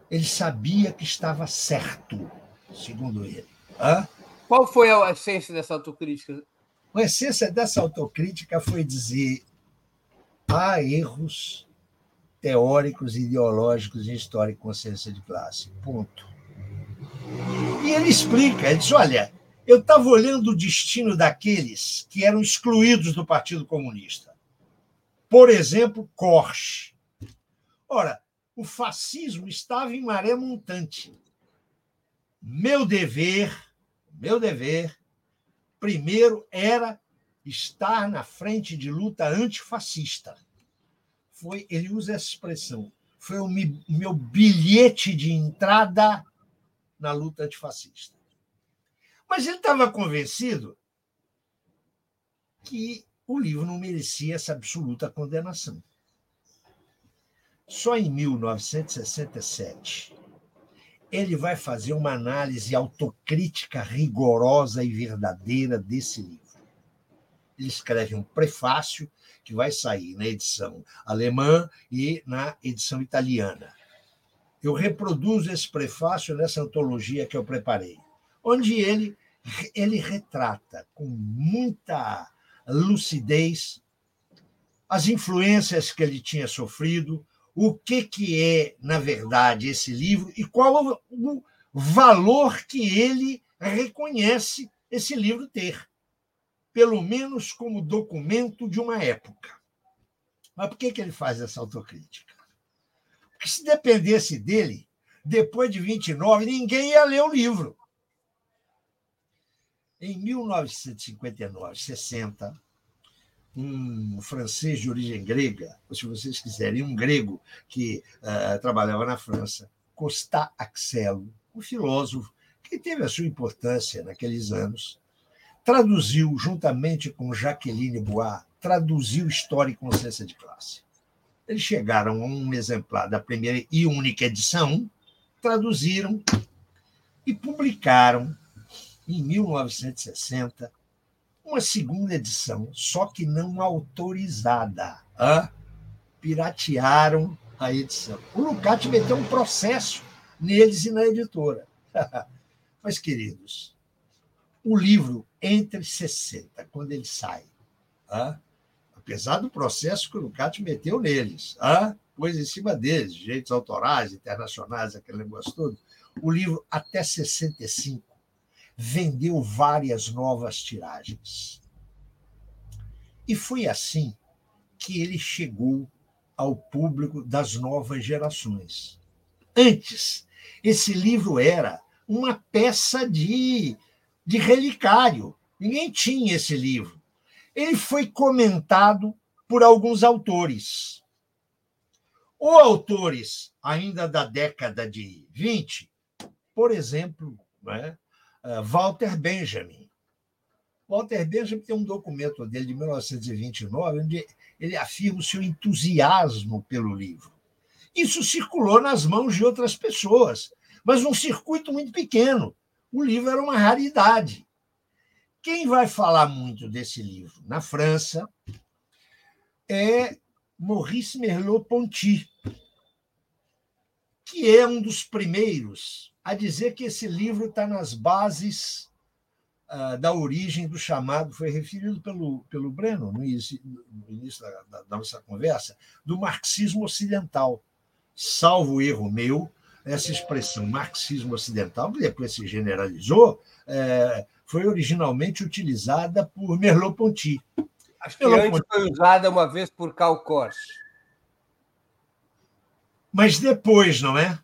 Ele sabia que estava certo, segundo ele. Hã? Qual foi a essência dessa autocrítica? A essência dessa autocrítica foi dizer: há erros teóricos ideológicos em história e consciência de classe. Ponto. E ele explica, ele diz: olha, eu estava olhando o destino daqueles que eram excluídos do Partido Comunista. Por exemplo, Korsch. Ora, o fascismo estava em maré montante. Meu dever, meu dever, primeiro era estar na frente de luta antifascista foi, ele usa essa expressão, foi o meu bilhete de entrada na luta antifascista. Mas ele estava convencido que o livro não merecia essa absoluta condenação. Só em 1967 ele vai fazer uma análise autocrítica rigorosa e verdadeira desse livro. ele escreve um prefácio que vai sair na edição alemã e na edição italiana. Eu reproduzo esse prefácio nessa antologia que eu preparei, onde ele, ele retrata com muita lucidez as influências que ele tinha sofrido, o que, que é, na verdade, esse livro e qual o valor que ele reconhece esse livro ter, pelo menos como documento de uma época. Mas por que, que ele faz essa autocrítica? Porque se dependesse dele, depois de 29, ninguém ia ler o livro. Em 1959, 60, um francês de origem grega, ou se vocês quiserem, um grego que uh, trabalhava na França, Costa Axelo, um filósofo que teve a sua importância naqueles anos, traduziu, juntamente com Jacqueline Bois, traduziu História e Consciência de Classe. Eles chegaram a um exemplar da primeira e única edição, traduziram e publicaram, em 1960, uma segunda edição, só que não autorizada. Hã? Piratearam a edição. O Lucati meteu um processo neles e na editora. *laughs* Mas, queridos, o livro entre 60, quando ele sai, apesar do processo que o Lucati meteu neles, hã? pôs em cima deles, direitos autorais, internacionais, aquele negócio todo, o livro até 65 vendeu várias novas tiragens. E foi assim que ele chegou ao público das novas gerações. Antes, esse livro era uma peça de, de relicário. Ninguém tinha esse livro. Ele foi comentado por alguns autores. Ou autores ainda da década de 20, por exemplo, né, uh, Walter Benjamin. Walter Benjamin tem um documento dele de 1929, onde ele afirma o seu entusiasmo pelo livro. Isso circulou nas mãos de outras pessoas, mas num circuito muito pequeno. O livro era uma raridade. Quem vai falar muito desse livro na França é Maurice Merleau-Ponty, que é um dos primeiros a dizer que esse livro está nas bases uh, da origem do chamado, foi referido pelo, pelo Breno no início, no início da, da, da nossa conversa, do marxismo ocidental. Salvo erro meu, essa expressão marxismo ocidental, que depois se generalizou, é, foi originalmente utilizada por Merleau-Ponty. Acho que antes foi usada uma vez por Karl Korsch. Mas depois, não é?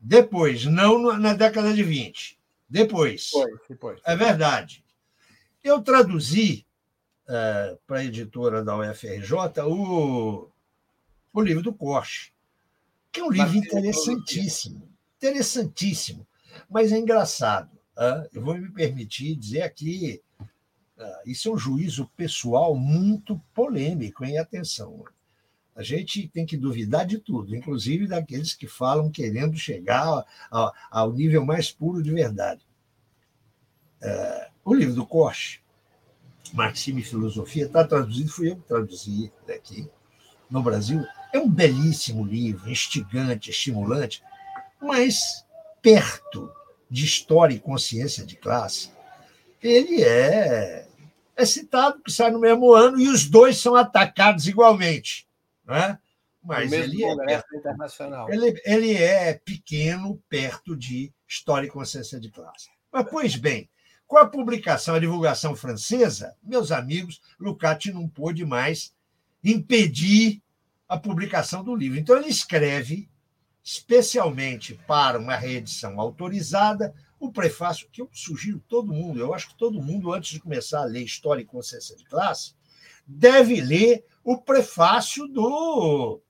Depois, não na década de 20. Depois. Foi, depois. É verdade. Eu traduzi é, para a editora da UFRJ o, o livro do Korsch que é um livro interessantíssimo, interessantíssimo, mas é engraçado. Eu vou me permitir dizer aqui, isso é um juízo pessoal muito polêmico, em atenção. A gente tem que duvidar de tudo, inclusive daqueles que falam querendo chegar ao nível mais puro de verdade. O livro do Koch, Marxismo e Filosofia, está traduzido, fui eu que traduzi aqui no Brasil, é um belíssimo livro, instigante, estimulante, mas perto de história e consciência de classe, ele é, é citado que sai no mesmo ano e os dois são atacados igualmente. Né? Mas ele é, internacional. Ele, ele é pequeno perto de história e consciência de classe. Mas, pois bem, com a publicação, a divulgação francesa, meus amigos, Lucati não pôde mais impedir a publicação do livro. Então, ele escreve especialmente para uma reedição autorizada o prefácio, que eu sugiro todo mundo, eu acho que todo mundo, antes de começar a ler História e Consciência de Classe, deve ler o prefácio do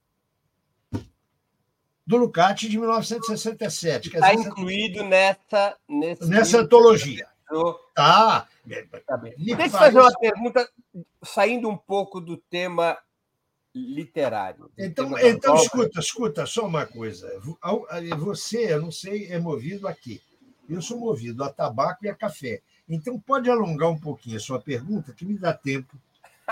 do Lucati de 1967. Está incluído nessa, nessa antologia. Tá. tá Deixa eu fazer uma pergunta, saindo um pouco do tema literário. Então, então escuta, escuta, só uma coisa. Você, eu não sei, é movido a quê? Eu sou movido a tabaco e a café. Então, pode alongar um pouquinho a sua pergunta, que me dá tempo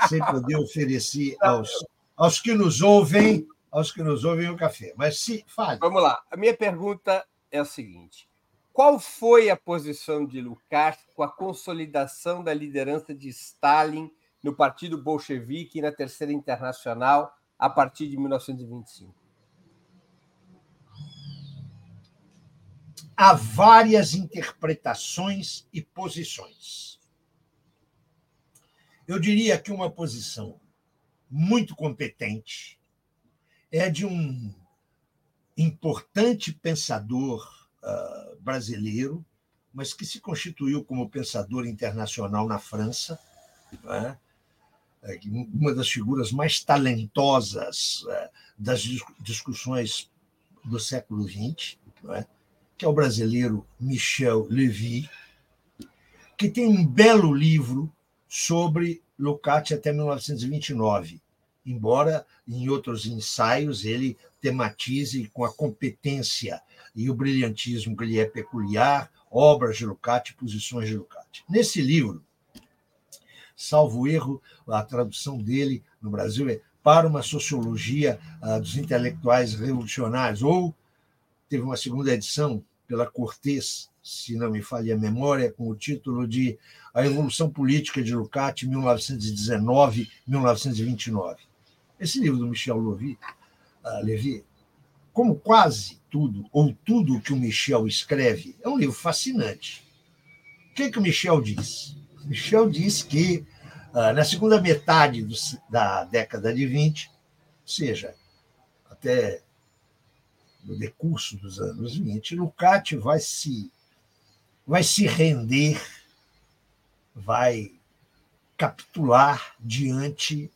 sem poder oferecer *laughs* aos, aos que nos ouvem, aos que nos ouvem o café. Mas se fale. Vamos lá. A minha pergunta é a seguinte: qual foi a posição de Lukács com a consolidação da liderança de Stalin no Partido Bolchevique e na Terceira Internacional a partir de 1925? Há várias interpretações e posições. Eu diria que uma posição muito competente é de um importante pensador uh, brasileiro, mas que se constituiu como pensador internacional na França, é? É uma das figuras mais talentosas uh, das discussões do século XX, é? que é o brasileiro Michel Levy, que tem um belo livro sobre Lukács até 1929, embora em outros ensaios ele tematize com a competência e o brilhantismo que lhe é peculiar, obras de Lukács, posições de Lukács. Nesse livro, salvo erro, a tradução dele no Brasil é para uma sociologia uh, dos intelectuais revolucionários, ou teve uma segunda edição pela Cortez, se não me falha a memória, com o título de A Evolução Política de Lukács, 1919-1929. Esse livro do Michel Levy, uh, Levy, como quase tudo, ou tudo que o Michel escreve, é um livro fascinante. O que, que o Michel diz? Michel diz que uh, na segunda metade do, da década de 20, ou seja, até no decurso dos anos 20, Lukács vai se vai se render, vai capitular diante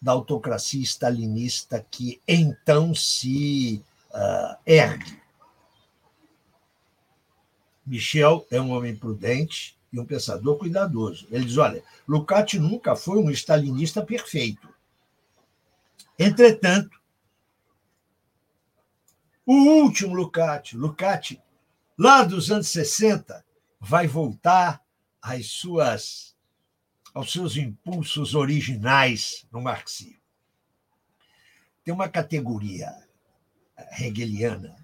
da autocracia stalinista que então se uh, ergue. Michel é um homem prudente e um pensador cuidadoso. Ele diz: olha, Lukács nunca foi um stalinista perfeito. Entretanto, o último Lukács, Lukács, lá dos anos 60, vai voltar às suas, aos seus impulsos originais no marxismo. Tem uma categoria hegeliana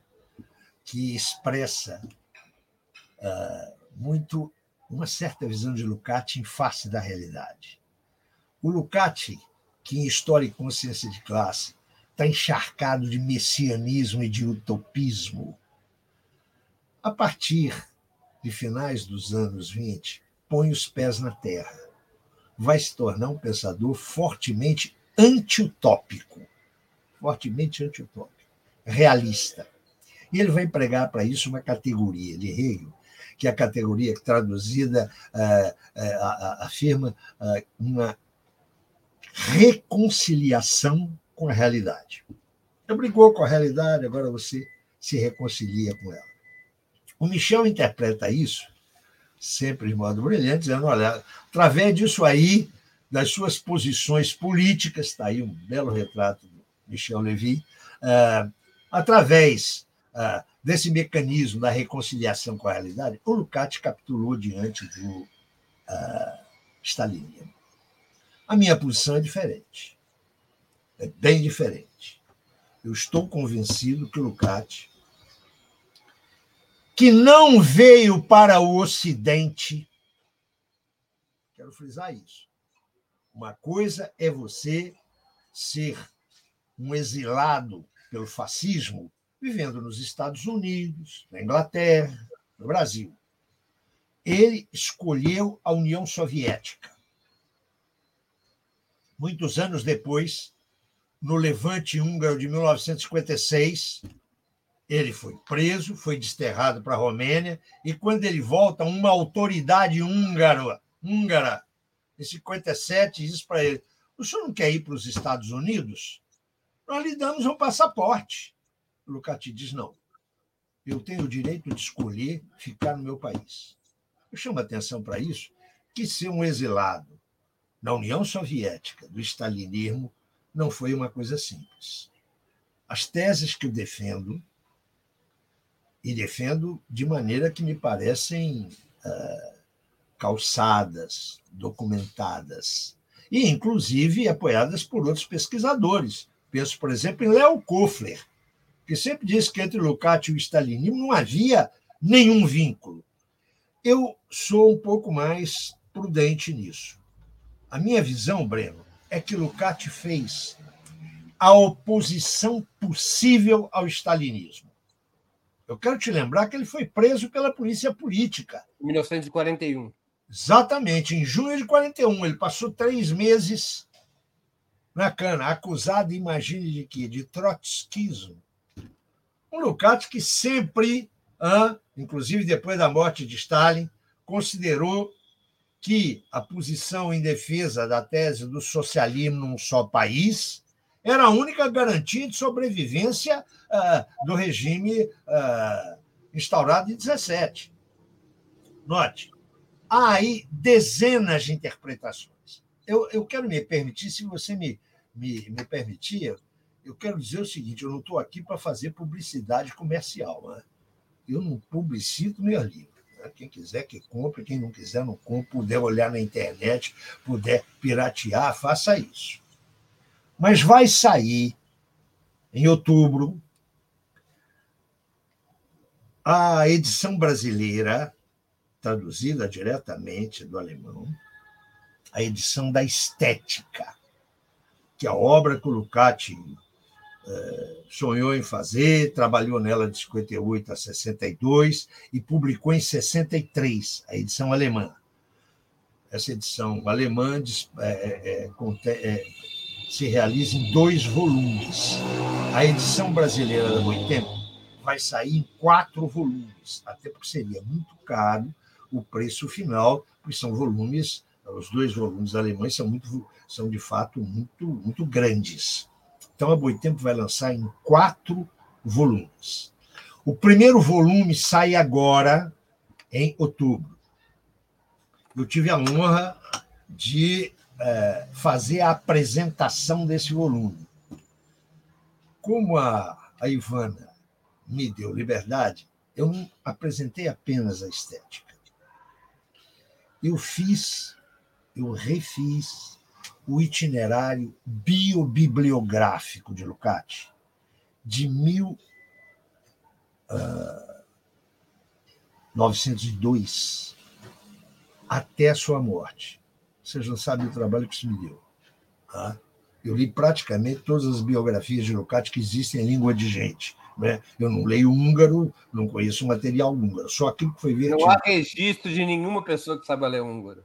que expressa uh, muito uma certa visão de Lukács em face da realidade. O Lukács, que em História e Consciência de Classe está encharcado de messianismo e de utopismo, a partir de finais dos anos 20, põe os pés na terra. Vai se tornar um pensador fortemente antiutópico. Fortemente antiutópico realista. E ele vai empregar para isso uma categoria de Hegel, que é a categoria traduzida uh, uh, afirma uh, uma reconciliação com a realidade. Você brigou com a realidade, agora você se reconcilia com ela. O Michel interpreta isso, sempre de modo brilhante, dizendo: olha, através disso aí, das suas posições políticas, está aí um belo retrato do Michel Levy, através desse mecanismo da reconciliação com a realidade, o Lukács capturou diante do stalinismo. A minha posição é diferente. É bem diferente. Eu estou convencido que o Lukács, que não veio para o Ocidente, quero frisar isso. Uma coisa é você ser um exilado pelo fascismo, vivendo nos Estados Unidos, na Inglaterra, no Brasil. Ele escolheu a União Soviética. Muitos anos depois, no levante húngaro de 1956, ele foi preso, foi desterrado para a Romênia, e quando ele volta, uma autoridade húngara, húngara em 57, diz para ele: O senhor não quer ir para os Estados Unidos? nós lhe damos um passaporte. Lucati diz: não. Eu tenho o direito de escolher ficar no meu país. Eu chamo a atenção para isso, que ser um exilado na União Soviética, do stalinismo, não foi uma coisa simples. As teses que eu defendo, e defendo de maneira que me parecem uh, calçadas, documentadas, e inclusive apoiadas por outros pesquisadores. Penso, por exemplo, em Léo Kofler, que sempre disse que entre Lukács e o stalinismo não havia nenhum vínculo. Eu sou um pouco mais prudente nisso. A minha visão, Breno, é que Lukács fez a oposição possível ao stalinismo. Eu quero te lembrar que ele foi preso pela polícia política. Em 1941. Exatamente, em junho de 41. Ele passou três meses na cana, acusado, imagine de quê? De trotskismo. Um Lukács que sempre, inclusive depois da morte de Stalin, considerou que a posição em defesa da tese do socialismo num só país era a única garantia de sobrevivência do regime instaurado em 17. Note, há aí dezenas de interpretações. Eu, eu quero me permitir, se você me, me, me permitir, eu quero dizer o seguinte: eu não estou aqui para fazer publicidade comercial. Né? Eu não publicito meu livro. Né? Quem quiser que compre, quem não quiser não compre, puder olhar na internet, puder piratear, faça isso. Mas vai sair em outubro a edição brasileira, traduzida diretamente do alemão, a edição da Estética, que a obra que o eh, sonhou em fazer, trabalhou nela de 58 a 62 e publicou em 63, a edição alemã. Essa edição alemã é, é, se realiza em dois volumes. A edição brasileira da Boitempo vai sair em quatro volumes, até porque seria muito caro o preço final, porque são volumes, os dois volumes alemães são, muito, são de fato muito, muito grandes. Então a Boitempo vai lançar em quatro volumes. O primeiro volume sai agora, em outubro. Eu tive a honra de é, fazer a apresentação desse volume. Como a, a Ivana me deu liberdade, eu não apresentei apenas a estética. Eu fiz, eu refiz o itinerário biobibliográfico de Lukács de 1902 ah, até sua morte. Vocês não sabem o trabalho que isso me deu. Tá? Eu li praticamente todas as biografias de Lukács que existem em língua de gente. Né? Eu não leio húngaro, não conheço material húngaro, só aquilo que foi vertido. Não há registro de nenhuma pessoa que saiba ler húngaro.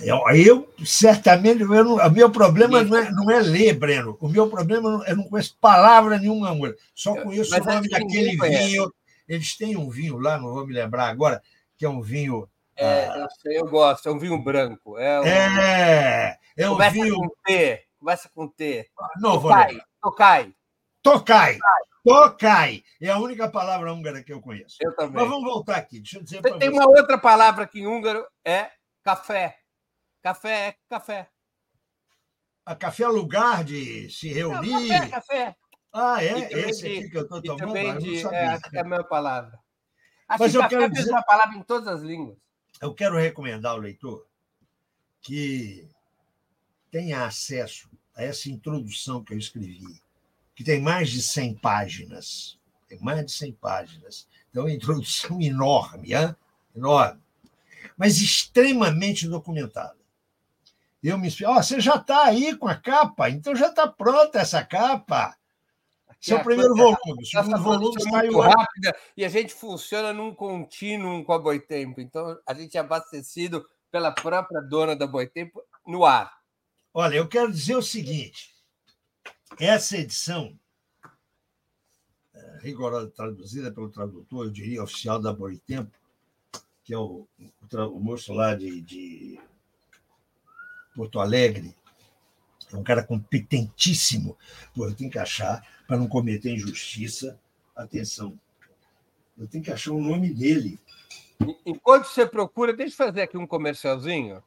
Eu, eu certamente, eu não, o meu problema não é, não é ler, Breno. O meu problema é não conheço palavra nenhuma húngara. Só conheço Mas o nome daquele vinho. Eles têm um vinho lá, não vou me lembrar agora, que é um vinho é, ah. eu, sei, eu gosto, é um vinho branco. É, um... é, é um Começa vinho. Com T, começa com T. Não, Tocai, Tocai. Tocai. Tocai. É a única palavra húngara que eu conheço. Eu também. Mas vamos voltar aqui. Deixa eu dizer Tem, tem uma outra palavra que em húngaro é café. Café é café. A café é lugar de se reunir. Não, café, café. Ah, é? Esse de, aqui que eu estou tomando? Também de, é, é a mesma palavra. Acho Mas que eu café quero dizer... é uma palavra em todas as línguas eu quero recomendar ao leitor que tenha acesso a essa introdução que eu escrevi, que tem mais de 100 páginas. Tem mais de 100 páginas. Então, é uma introdução enorme, hein? enorme, mas extremamente documentada. Eu me oh, você já está aí com a capa, então já está pronta essa capa. Seu é, primeiro volume. O segundo volume é muito rápida e a gente funciona num contínuo com a Boitempo. Então, a gente é abastecido pela própria dona da Boitempo no ar. Olha, eu quero dizer o seguinte: essa edição, é, rigorosa traduzida pelo tradutor, eu diria, oficial da Boitempo, que é o, o, o moço lá de, de Porto Alegre, é um cara competentíssimo. Pô, eu tenho que achar, para não cometer injustiça, atenção. Eu tenho que achar o nome dele. Enquanto você procura, deixa eu fazer aqui um comercialzinho.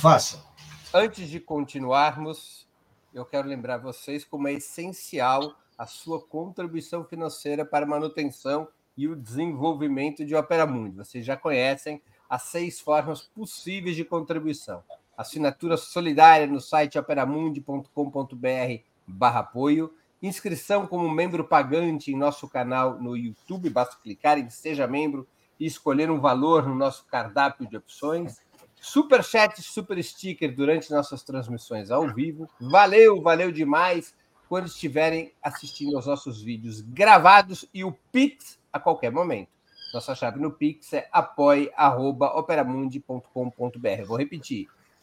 Faça. Antes de continuarmos, eu quero lembrar vocês como é essencial a sua contribuição financeira para a manutenção e o desenvolvimento de Opera Mundi. Vocês já conhecem as seis formas possíveis de contribuição. Assinatura solidária no site operamundi.com.br barra apoio, inscrição como membro pagante em nosso canal no YouTube, basta clicar em Seja Membro e escolher um valor no nosso cardápio de opções, super chat, super sticker durante nossas transmissões ao vivo. Valeu, valeu demais quando estiverem assistindo aos nossos vídeos gravados e o Pix a qualquer momento. Nossa chave no Pix é apoie.operamundi.com.br. Vou repetir.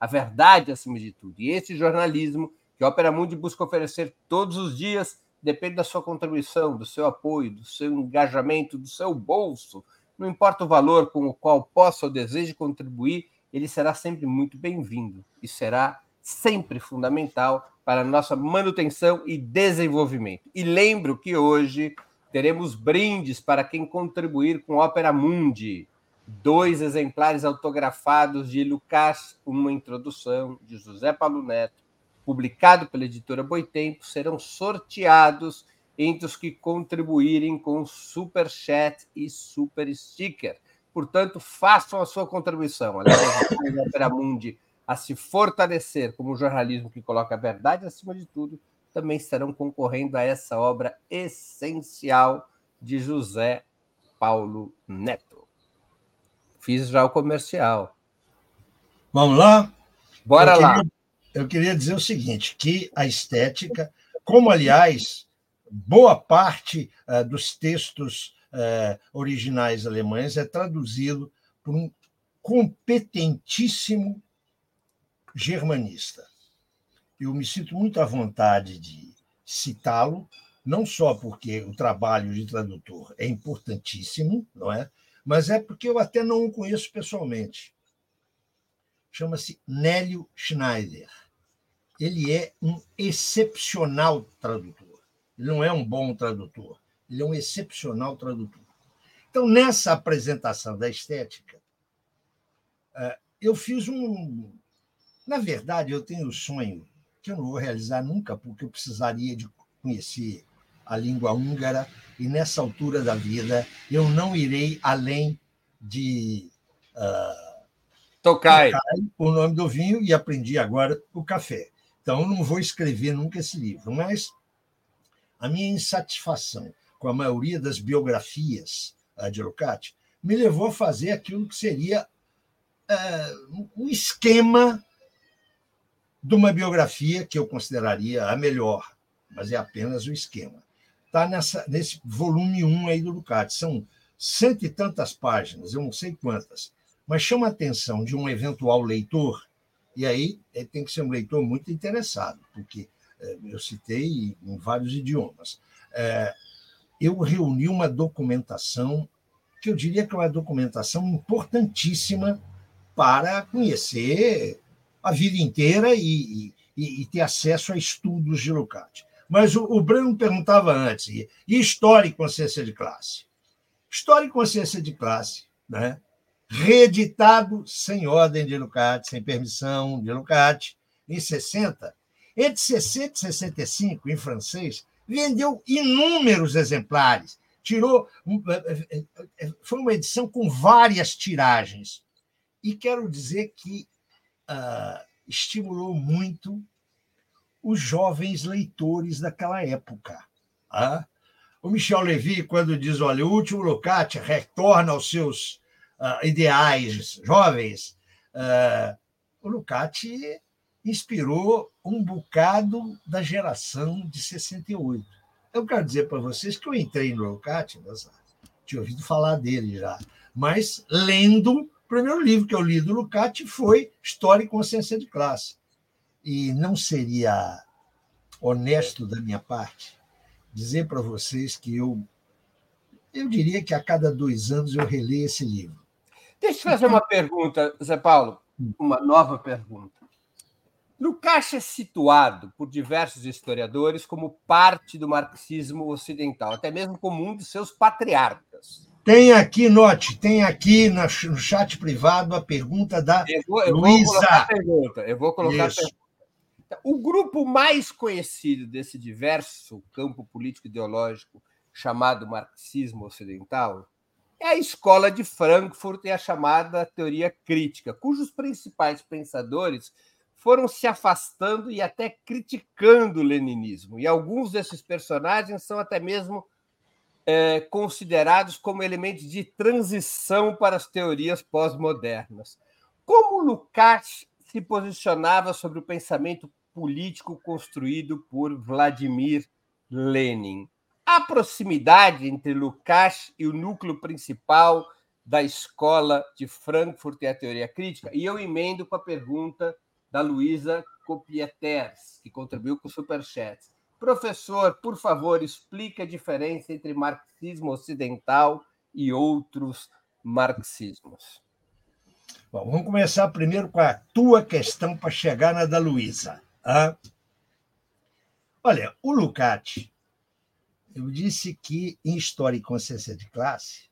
a verdade acima de tudo. E esse jornalismo que a Opera Mundi busca oferecer todos os dias depende da sua contribuição, do seu apoio, do seu engajamento, do seu bolso. Não importa o valor com o qual possa ou deseje contribuir, ele será sempre muito bem-vindo e será sempre fundamental para a nossa manutenção e desenvolvimento. E lembro que hoje teremos brindes para quem contribuir com Opera Mundi. Dois exemplares autografados de Lucas, uma introdução de José Paulo Neto, publicado pela editora Boitempo, serão sorteados entre os que contribuírem com Super Chat e Super Sticker. Portanto, façam a sua contribuição. Opera Mundi a se fortalecer como jornalismo que coloca a verdade acima de tudo, também estarão concorrendo a essa obra essencial de José Paulo Neto. Fiz já o comercial. Vamos lá? Bora eu lá. Queria, eu queria dizer o seguinte, que a estética, como aliás, boa parte uh, dos textos uh, originais alemães é traduzido por um competentíssimo germanista eu me sinto muito à vontade de citá-lo, não só porque o trabalho de tradutor é importantíssimo, não é? Mas é porque eu até não o conheço pessoalmente. Chama-se Nélio Schneider. Ele é um excepcional tradutor. Ele não é um bom tradutor, ele é um excepcional tradutor. Então, nessa apresentação da estética, eh, eu fiz um. Na verdade, eu tenho o sonho que eu não vou realizar nunca, porque eu precisaria de conhecer a língua húngara e nessa altura da vida eu não irei além de uh, Tokai. o nome do vinho e aprendi agora o café. Então eu não vou escrever nunca esse livro, mas a minha insatisfação com a maioria das biografias uh, de Lukács me levou a fazer aquilo que seria uh, um esquema de uma biografia que eu consideraria a melhor, mas é apenas o esquema. Está nesse volume 1 aí do Ducati. São cento e tantas páginas, eu não sei quantas, mas chama a atenção de um eventual leitor, e aí ele tem que ser um leitor muito interessado, porque é, eu citei em vários idiomas. É, eu reuni uma documentação que eu diria que é uma documentação importantíssima para conhecer a vida inteira e, e, e ter acesso a estudos de Lukács. Mas o, o Breno perguntava antes, e história e consciência de classe? História e consciência de classe, né? reeditado sem ordem de Lukács, sem permissão de Lukács, em 60. Entre 60 e 65, em francês, vendeu inúmeros exemplares. Tirou. É, é, é, foi uma edição com várias tiragens. E quero dizer que uh, estimulou muito os jovens leitores daquela época. Uh, o Michel Levy, quando diz, olha, o último Lucati retorna aos seus uh, ideais jovens, o Lucati inspirou um bocado da geração de 68. Eu quero dizer para vocês que eu entrei no Lucati, tinha ouvido falar dele já, mas lendo o primeiro livro que eu li do Lucati foi História e Consciência de Classe. E não seria honesto da minha parte dizer para vocês que eu, eu diria que a cada dois anos eu releio esse livro. Deixa eu fazer uma pergunta, Zé Paulo, uma nova pergunta. Lukács é situado por diversos historiadores como parte do marxismo ocidental, até mesmo como um de seus patriarcas. Tem aqui, note, tem aqui no chat privado a pergunta da eu vou, eu Luísa. Vou colocar a pergunta, eu vou colocar Isso. a pergunta. O grupo mais conhecido desse diverso campo político-ideológico chamado marxismo ocidental é a escola de Frankfurt e a chamada teoria crítica, cujos principais pensadores foram se afastando e até criticando o leninismo. E alguns desses personagens são até mesmo é, considerados como elementos de transição para as teorias pós-modernas. Como Lukács se posicionava sobre o pensamento político construído por Vladimir Lenin? A proximidade entre Lukács e o núcleo principal da escola de Frankfurt e a teoria crítica? E eu emendo com a pergunta da Luísa Copieters, que contribuiu com o Superchat. Professor, por favor, explique a diferença entre marxismo ocidental e outros marxismos. Bom, vamos começar primeiro com a tua questão para chegar na da Luísa. Ah? Olha, o Lukács, eu disse que em História e Consciência de Classe,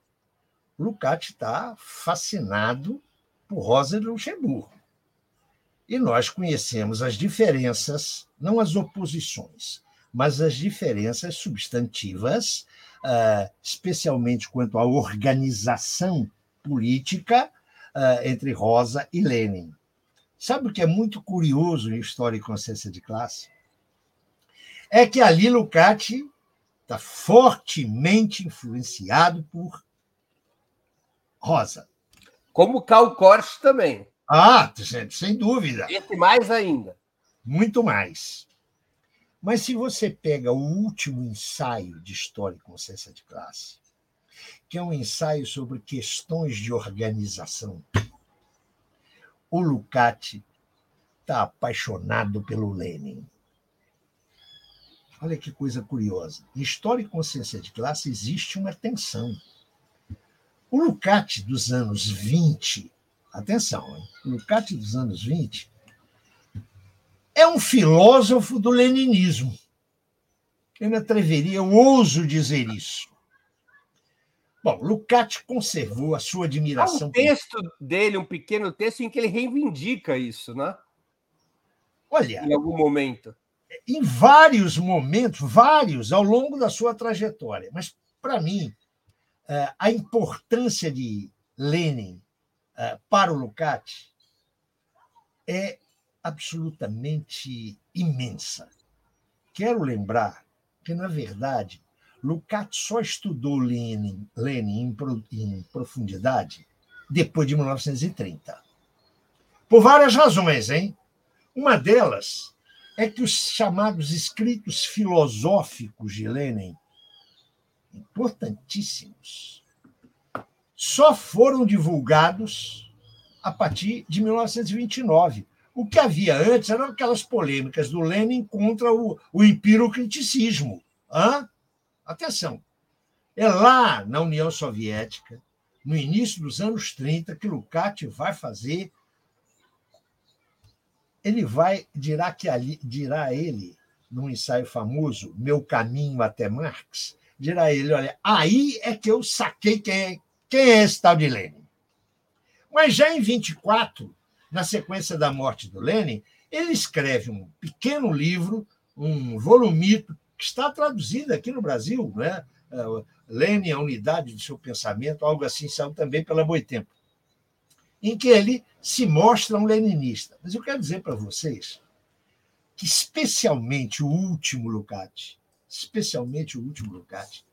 o Lukács está fascinado por Rosa de Luxemburgo. E nós conhecemos as diferenças, não as oposições, mas as diferenças substantivas, ah, especialmente quanto à organização política ah, entre Rosa e Lenin. Sabe o que é muito curioso em História e Consciência de Classe? É que ali Lukács está fortemente influenciado por Rosa. Como Karl Korsch também. Ah, sem dúvida. Esse mais ainda. Muito mais. Mas se você pega o último ensaio de História e Consciência de Classe, que é um ensaio sobre questões de organização, o Lukács está apaixonado pelo Lenin. Olha que coisa curiosa. Em História e Consciência de Classe existe uma tensão. O Lukács dos anos 20 Atenção, hein? Lukács dos anos 20 é um filósofo do leninismo. Eu me atreveria, eu ouso dizer isso. Bom, Lukács conservou a sua admiração. Há um texto dele, um pequeno texto, em que ele reivindica isso, né? Olha. Em algum momento. Em vários momentos, vários, ao longo da sua trajetória. Mas, para mim, eh, a importância de Lenin eh, para o Lukács é absolutamente imensa. Quero lembrar que, na verdade, Lukács só estudou Lenin, Lenin em, profundidade depois de 1930. Por várias razões, hein? Uma delas é que os chamados escritos filosóficos de Lenin, importantíssimos, só foram divulgados a partir de 1929. O que havia antes eram aquelas polêmicas do Lenin contra o, o empirocriticismo. Hã? Atenção. É lá na União Soviética, no início dos anos 30, que Lukács vai fazer. Ele vai, dirá que ali, dirá ele, num ensaio famoso, Meu Caminho até Marx, dirá ele: olha, aí é que eu saquei quem é, quem é esse tal de Lenin? Mas já em 24, na sequência da morte do Lenin, ele escreve um pequeno livro, um volumito, que está traduzido aqui no Brasil, né? É, Lenin, a unidade do seu pensamento, algo assim saiu também pela Boitempo, em que ele se mostra um leninista. Mas eu quero dizer para vocês que, especialmente o último Lukács, especialmente o último Lukács,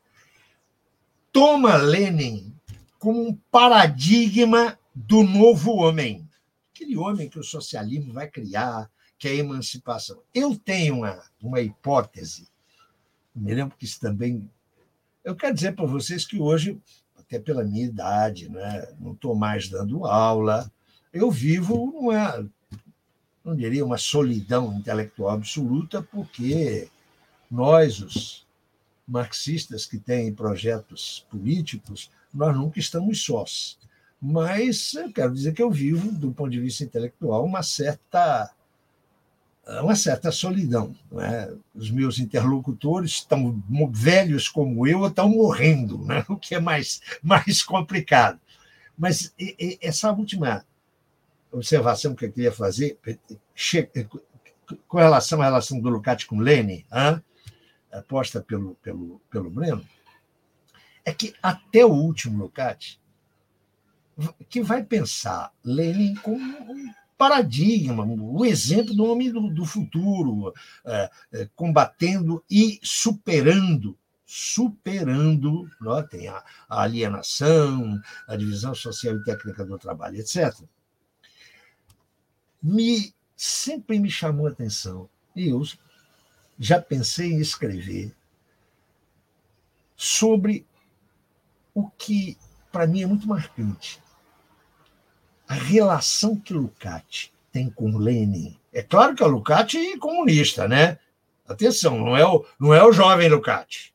toma Lenin como um paradigma do novo homem. Aquele homem que o socialismo vai criar, que é a emancipação. Eu tenho uma, uma hipótese, me lembro que isso também. Eu quero dizer para vocês que hoje, até pela minha idade, né, não estou mais dando aula, eu vivo numa, não diria uma solidão intelectual absoluta, porque nós, os marxistas que têm projetos políticos, nós nunca estamos sós. Mas eu quero dizer que eu vivo, do ponto de vista intelectual, uma certa uma certa solidão. É? Os meus interlocutores estão velhos como eu ou estão morrendo, né? *laughs* o que é mais, mais complicado. Mas essa última observação que eu queria fazer, com relação à relação do Lukács com Lênin, aposta pelo, pelo, pelo Breno, é que até o último Lukács, que vai pensar Lenin como um paradigma, o exemplo do homem do, do futuro, é, é, combatendo e superando superando, não, é? tem a, a, alienação, a divisão social e técnica do trabalho, etc. Me sempre me chamou a atenção e eu já pensei em escrever sobre o que para mim é muito marcante a relação que Lukács tem com Lenin. É claro que o Lukács é comunista, né? Atenção, não é o, não é o jovem Lukács.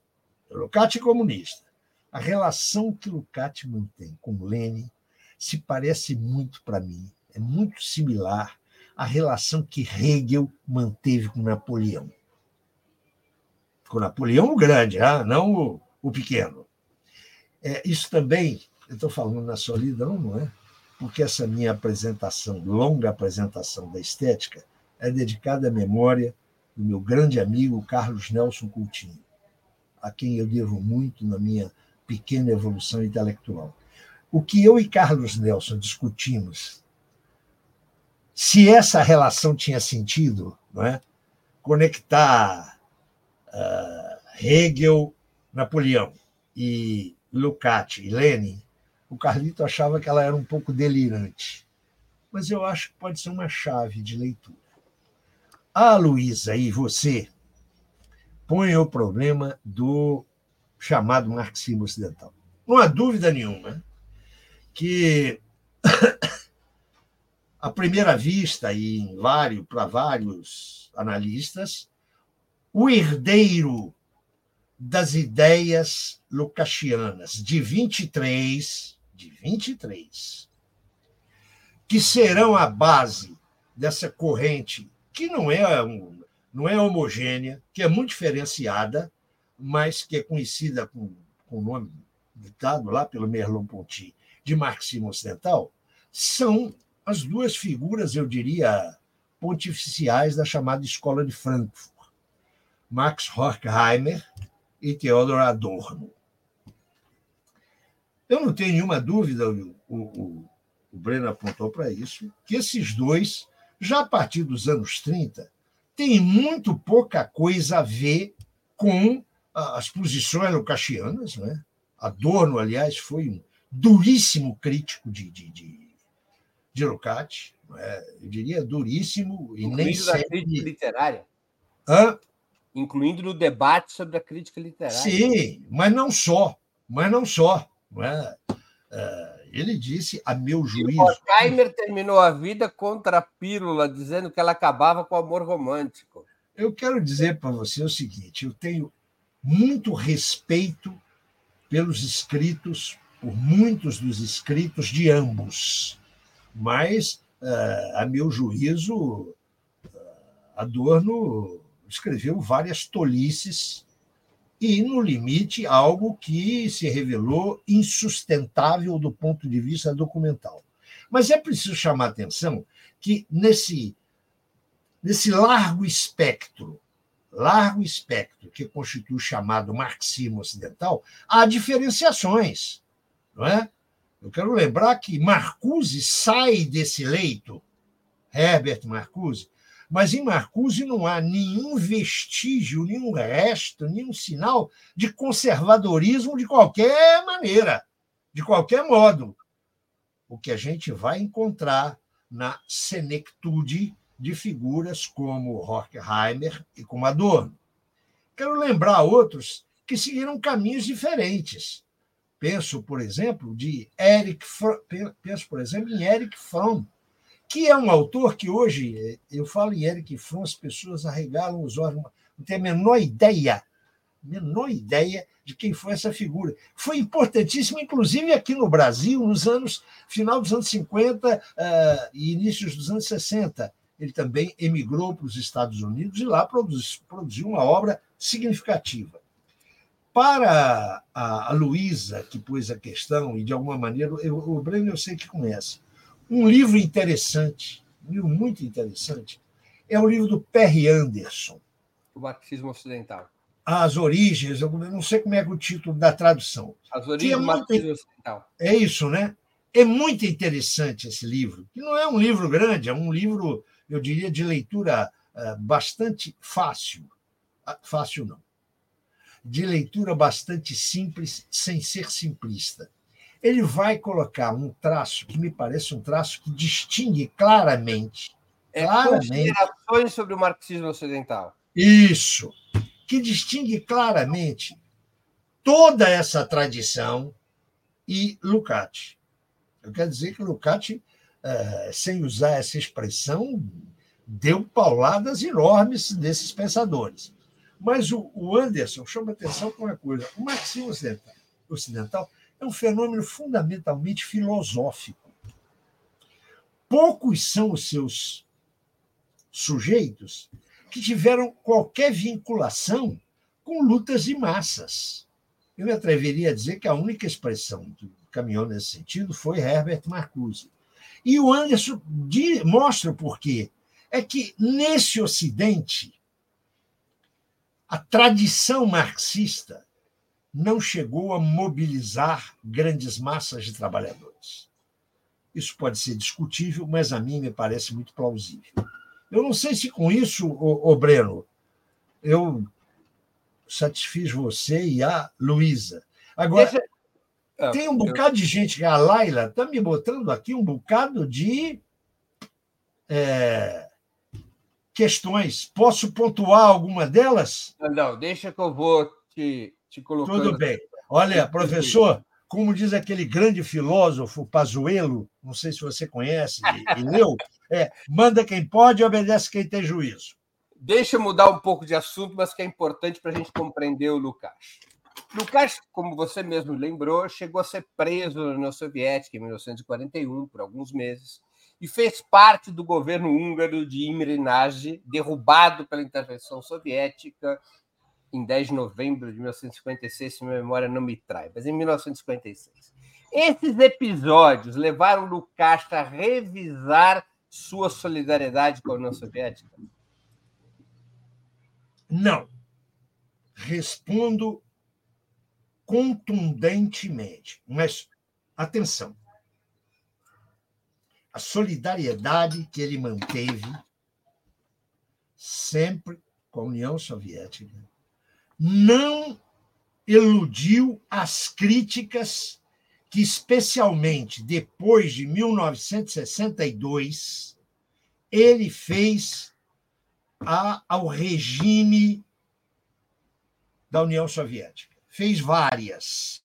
É é comunista. A relação que Lukács mantém com Lenin se parece muito para mim, é muito similar à relação que Hegel manteve com Napoleão. Com Napoleão o grande, ah, não o, o pequeno. É, isso também, eu estou falando na solidão, não é? Porque essa minha apresentação, longa apresentação da estética, é dedicada à memória do meu grande amigo Carlos Nelson Coutinho, a quem eu devo muito na minha pequena evolução intelectual. O que eu e Carlos Nelson discutimos, se essa relação tinha sentido, não é? conectar uh, Hegel, Napoleão e Lukács e Lenin o Carlito achava que ela era um pouco delirante. Mas eu acho que pode ser uma chave de leitura. A Luísa e você põem o problema do chamado marxismo ocidental. Não há dúvida nenhuma que, *coughs* à primeira vista, e vários, para vários analistas, o herdeiro das ideias lucasianas de 23 de 23, que serão a base dessa corrente, que não é, não é homogênea, que é muito diferenciada, mas que é conhecida com, com o nome ditado lá pelo Merleau-Ponty de marxismo ocidental, são as duas figuras, eu diria, pontificiais da chamada Escola de Frankfurt, Max Horkheimer e Theodor Adorno. Eu não tenho nenhuma dúvida, o, o, o Breno apontou para isso, que esses dois, já a partir dos anos 30, têm muito pouca coisa a ver com as posições lucasianas. Né? Adorno, aliás, foi um duríssimo crítico de, de, de, de Lukács, é? eu diria duríssimo e Incluindo nem sempre... crítica literária? Hã? Incluindo no debate sobre a crítica literária. Sim, mas não só, mas não só. Não é? é ele disse, a meu juízo. Horkheimer terminou a vida contra a pílula, dizendo que ela acabava com o amor romântico. Eu quero dizer para você o seguinte: eu tenho muito respeito pelos escritos, por muitos dos escritos de ambos, mas, é, a meu juízo, é, Adorno escreveu várias tolices e, no limite, algo que se revelou insustentável do ponto de vista documental. Mas é preciso chamar a atenção que, nesse, nesse largo espectro, largo espectro que constitui o chamado marxismo ocidental, há diferenciações. Não é? Eu quero lembrar que Marcuse sai desse leito, Herbert Marcuse, mas em Marcuse não há nenhum vestígio, nenhum resto, nenhum sinal de conservadorismo de qualquer maneira, de qualquer modo. O que a gente vai encontrar na senectude de figuras como Horkheimer e como Adorno. Quero lembrar outros que seguiram caminhos diferentes. Penso, por exemplo, de Eric, penso, por exemplo, em Eric Fromm, que é um autor que hoje, eu falo em Eric Fromm, as pessoas arregalam os olhos, não tem a menor ideia, menor ideia de quem foi essa figura. Foi importantíssimo, inclusive aqui no Brasil, nos anos, final dos anos 50 uh, e inícios dos anos 60. ele também emigrou para os Estados Unidos e lá produziu, produziu uma obra significativa. Para a, a Luísa, que pôs a questão, e de alguma maneira, eu, o Breno eu sei que conhece, um livro interessante, um livro muito interessante, é o livro do Perry Anderson. O Marxismo Ocidental. As Origens, eu não sei como é, é o título da tradução. As Origens é do Marxismo Ocidental. É isso, né? É muito interessante esse livro, que não é um livro grande, é um livro, eu diria, de leitura uh, bastante fácil. Uh, fácil não. De leitura bastante simples, sem ser simplista. Ele vai colocar um traço que me parece um traço que distingue claramente. É claramente considerações sobre o marxismo ocidental. Isso. Que distingue claramente toda essa tradição e Lukács. Eu quero dizer que Lukács, é, sem usar essa expressão, deu pauladas enormes desses pensadores. Mas o Anderson chama atenção para uma coisa: o marxismo ocidental, ocidental é um fenômeno fundamentalmente filosófico. Poucos são os seus sujeitos que tiveram qualquer vinculação com lutas de massas. Eu me atreveria a dizer que a única expressão que caminhou nesse sentido foi Herbert Marcuse. E o Anderson mostra o porquê. É que, nesse Ocidente, a tradição marxista não chegou a mobilizar grandes massas de trabalhadores. Isso pode ser discutível, mas a mim me parece muito plausível. Eu não sei se com isso, o, Breno, eu satisfiz você e a Luísa. Agora, Deixa... Ah, tem um bocado eu... de gente, a Laila está me botando aqui um bocado de é, questões. Posso pontuar alguma delas? Não, deixa que eu vou te, te colocar. Tudo bem. Olha, professor, como diz aquele grande filósofo Pazuello, não sei se você conhece e, e leu, *laughs* é, manda quem pode e obedece quem tem juízo. Deixa eu mudar um pouco de assunto, mas que é importante para a gente compreender o Lucas. Lucas, como você mesmo lembrou, chegou a ser preso na União Soviética em 1941 por alguns meses e fez parte do governo húngaro de Imre Nagy, derrubado pela intervenção soviética em 10 de novembro de 1956, se minha memória não me trai, mas em 1956. Esses episódios levaram Lucas a revisar sua solidariedade com a União Soviética? Não. Respondo contundentemente, mas atenção. A solidariedade que ele manteve sempre com a União Soviética não eludiu as críticas que, especialmente depois de 1962, ele fez a, ao regime da União Soviética. Fez várias.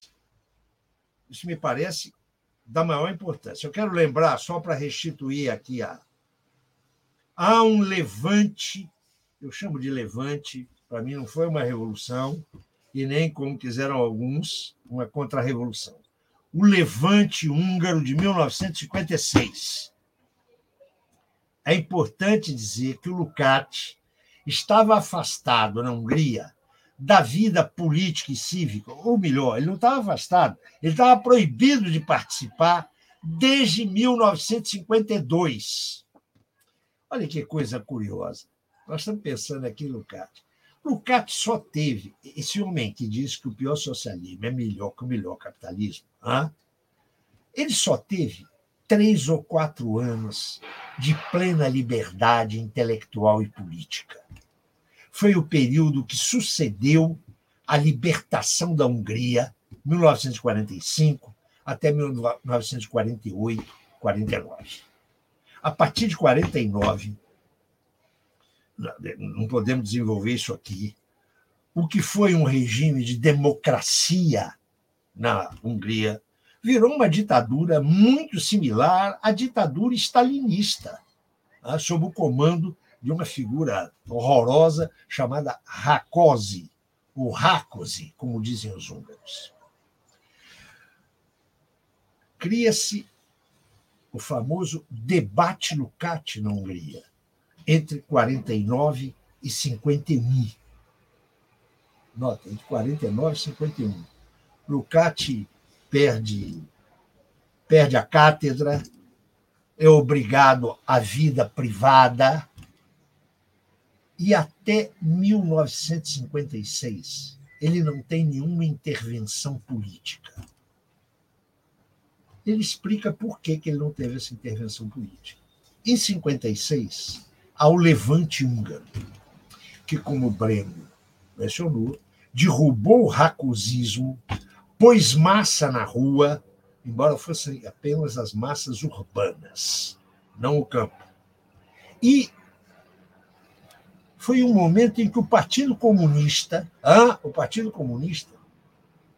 Isso me parece da maior importância. Eu quero lembrar, só para restituir aqui, a, há um levante, eu chamo de levante, para mim não foi uma revolução, e nem, como quiseram alguns, uma contra-revolução o levante húngaro de 1956. É importante dizer que o Lukács estava afastado na Hungria da vida política e cívica, ou melhor, ele não estava afastado, ele estava proibido de participar desde 1952. Olha que coisa curiosa. Nós estamos pensando aqui em Lukács. Só teve, esse homem que diz que o pior socialismo é melhor que o melhor capitalismo, hein? ele só teve três ou quatro anos de plena liberdade intelectual e política. Foi o período que sucedeu a libertação da Hungria, 1945 até 1948, 49. A partir de 49, não podemos desenvolver isso aqui. O que foi um regime de democracia na Hungria virou uma ditadura muito similar à ditadura stalinista, né, sob o comando de uma figura horrorosa chamada Rákosi, ou Rákosi, como dizem os húngaros. Cria-se o famoso debate Lukács na Hungria entre 49 e 51. Nota, entre 49 e 51. Lucati perde, perde a cátedra, é obrigado à vida privada, e até 1956 ele não tem nenhuma intervenção política. Ele explica por que, que ele não teve essa intervenção política. Em 56, há o levante húngaro, que, como Breno mencionou, derrubou o racusismo, pôs massa na rua, embora fossem apenas as massas urbanas, não o campo. E foi um momento em que o Partido Comunista, ah, o Partido Comunista,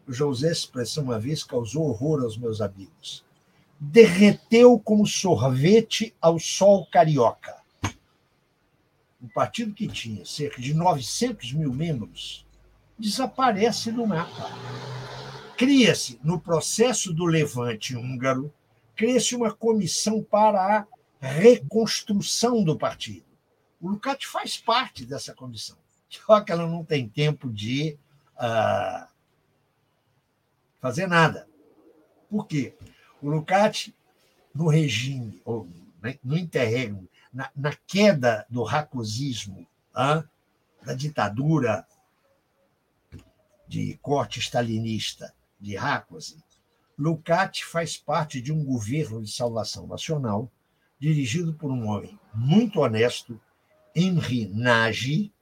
o José expressão uma vez causou horror aos meus amigos, derreteu como sorvete ao sol carioca. Um partido que tinha cerca de 900 mil membros desaparece do mapa. Cria-se, no processo do levante húngaro, cria-se uma comissão para a reconstrução do partido o Lucati faz parte dessa comissão, só que ela não tem tempo de uh, fazer nada. Por quê? O Lucati, no regime, ou no interregno, na, na queda do racosismo, da ditadura de corte stalinista de Rákosi, Lucati faz parte de um governo de salvação nacional dirigido por um homem muito honesto, Henri Nagy,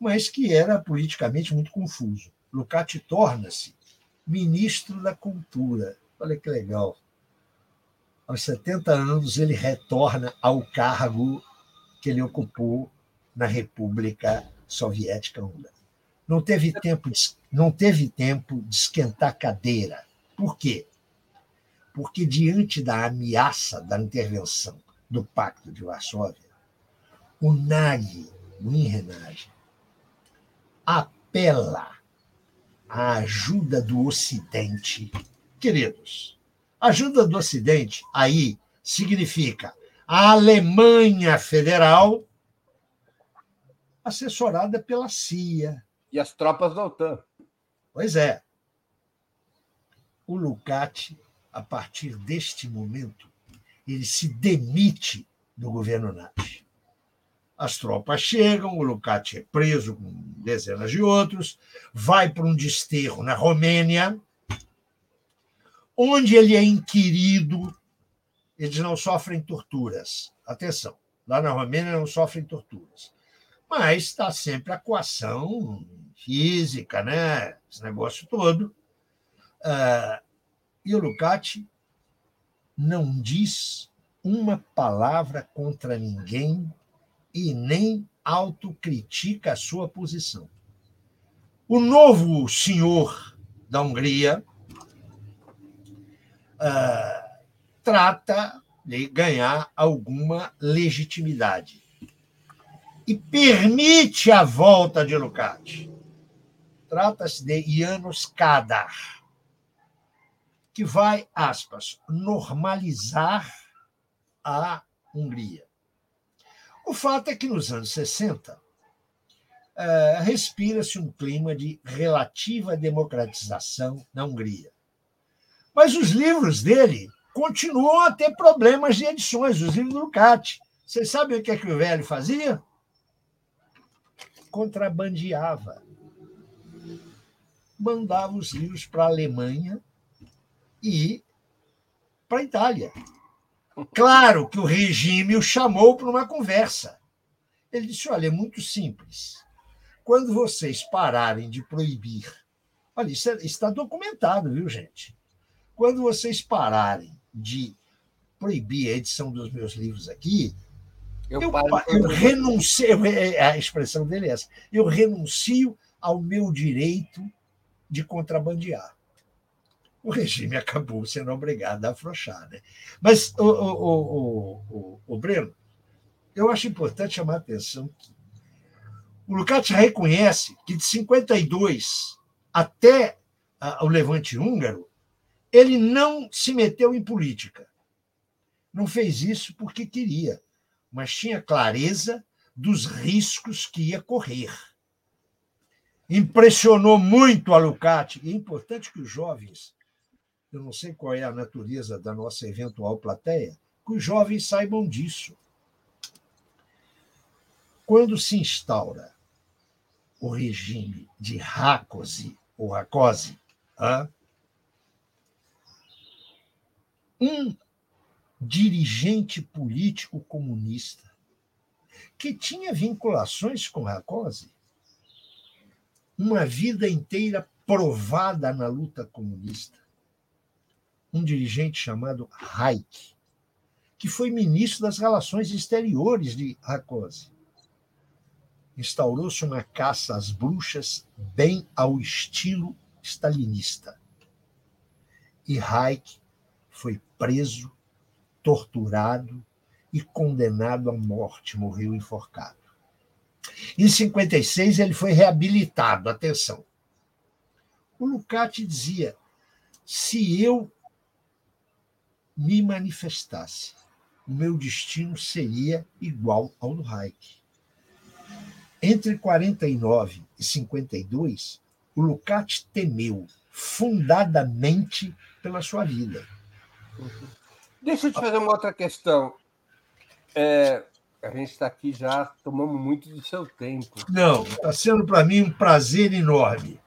mas que era politicamente muito confuso. Lucati torna-se ministro da Cultura. Olha que legal. Aos 70 anos, ele retorna ao cargo que ele ocupou na República Soviética Húngara. Não teve tempo de, não teve tempo de esquentar cadeira. Por quê? Porque, diante da ameaça da intervenção do Pacto de Varsóvia, o NAG, o INRENAG, apela à ajuda do Ocidente. Queridos, ajuda do Ocidente aí significa a Alemanha Federal assessorada pela CIA. E as tropas da OTAN. Pois é. O Lucati, a partir deste momento, ele se demite do governo nazi. As tropas chegam, o Lucati é preso com dezenas de outros, vai para um desterro na Romênia, onde ele é inquirido. Eles não sofrem torturas. Atenção, lá na Romênia não sofrem torturas. Mas está sempre a coação física, né? esse negócio todo. Uh, e o Lucati não diz uma palavra contra ninguém e nem autocritica a sua posição. O novo senhor da Hungria uh, trata de ganhar alguma legitimidade e permite a volta de Lukács. Trata-se de Janos Kadar, que vai, aspas, normalizar a Hungria. O fato é que nos anos 60 é, respira-se um clima de relativa democratização na Hungria. Mas os livros dele continuam a ter problemas de edições, os livros do Lucati. Vocês sabem o que, é que o velho fazia? Contrabandeava. Mandava os livros para a Alemanha e para a Itália. Claro que o regime o chamou para uma conversa. Ele disse: olha, é muito simples. Quando vocês pararem de proibir. Olha, isso, é, está documentado, viu, gente? Quando vocês pararem de proibir a edição dos meus livros aqui, eu, eu, eu renuncio. É, a expressão dele é essa. Eu renuncio ao meu direito de contrabandear o regime acabou sendo obrigado a afrouxar. Né? Mas, o, o, o, o, Breno, eu acho importante chamar a atenção que o Lukács reconhece que de 52 até o levante húngaro, ele não se meteu em política. Não fez isso porque queria, mas tinha clareza dos riscos que ia correr. Impressionou muito a. E é importante que os jovens, eu não sei qual é a natureza da nossa eventual plateia, que os jovens saibam disso. Quando se instaura o regime de Rákosi, ou Rákosi, um dirigente político comunista que tinha vinculações com Rákosi, uma vida inteira provada na luta comunista. Um dirigente chamado Reich, que foi ministro das Relações Exteriores de Rákosi. Instaurou-se uma caça às bruxas bem ao estilo stalinista. E Reich foi preso, torturado e condenado à morte, morreu enforcado. Em 56, ele foi reabilitado. Atenção. O Lucati dizia: se eu me manifestasse, o meu destino seria igual ao do Reich. Entre 49 e 52, o Lucati temeu fundadamente pela sua vida. Deixa eu te fazer uma outra questão. É, a gente está aqui já, tomamos muito do seu tempo. Não, está sendo para mim um prazer enorme.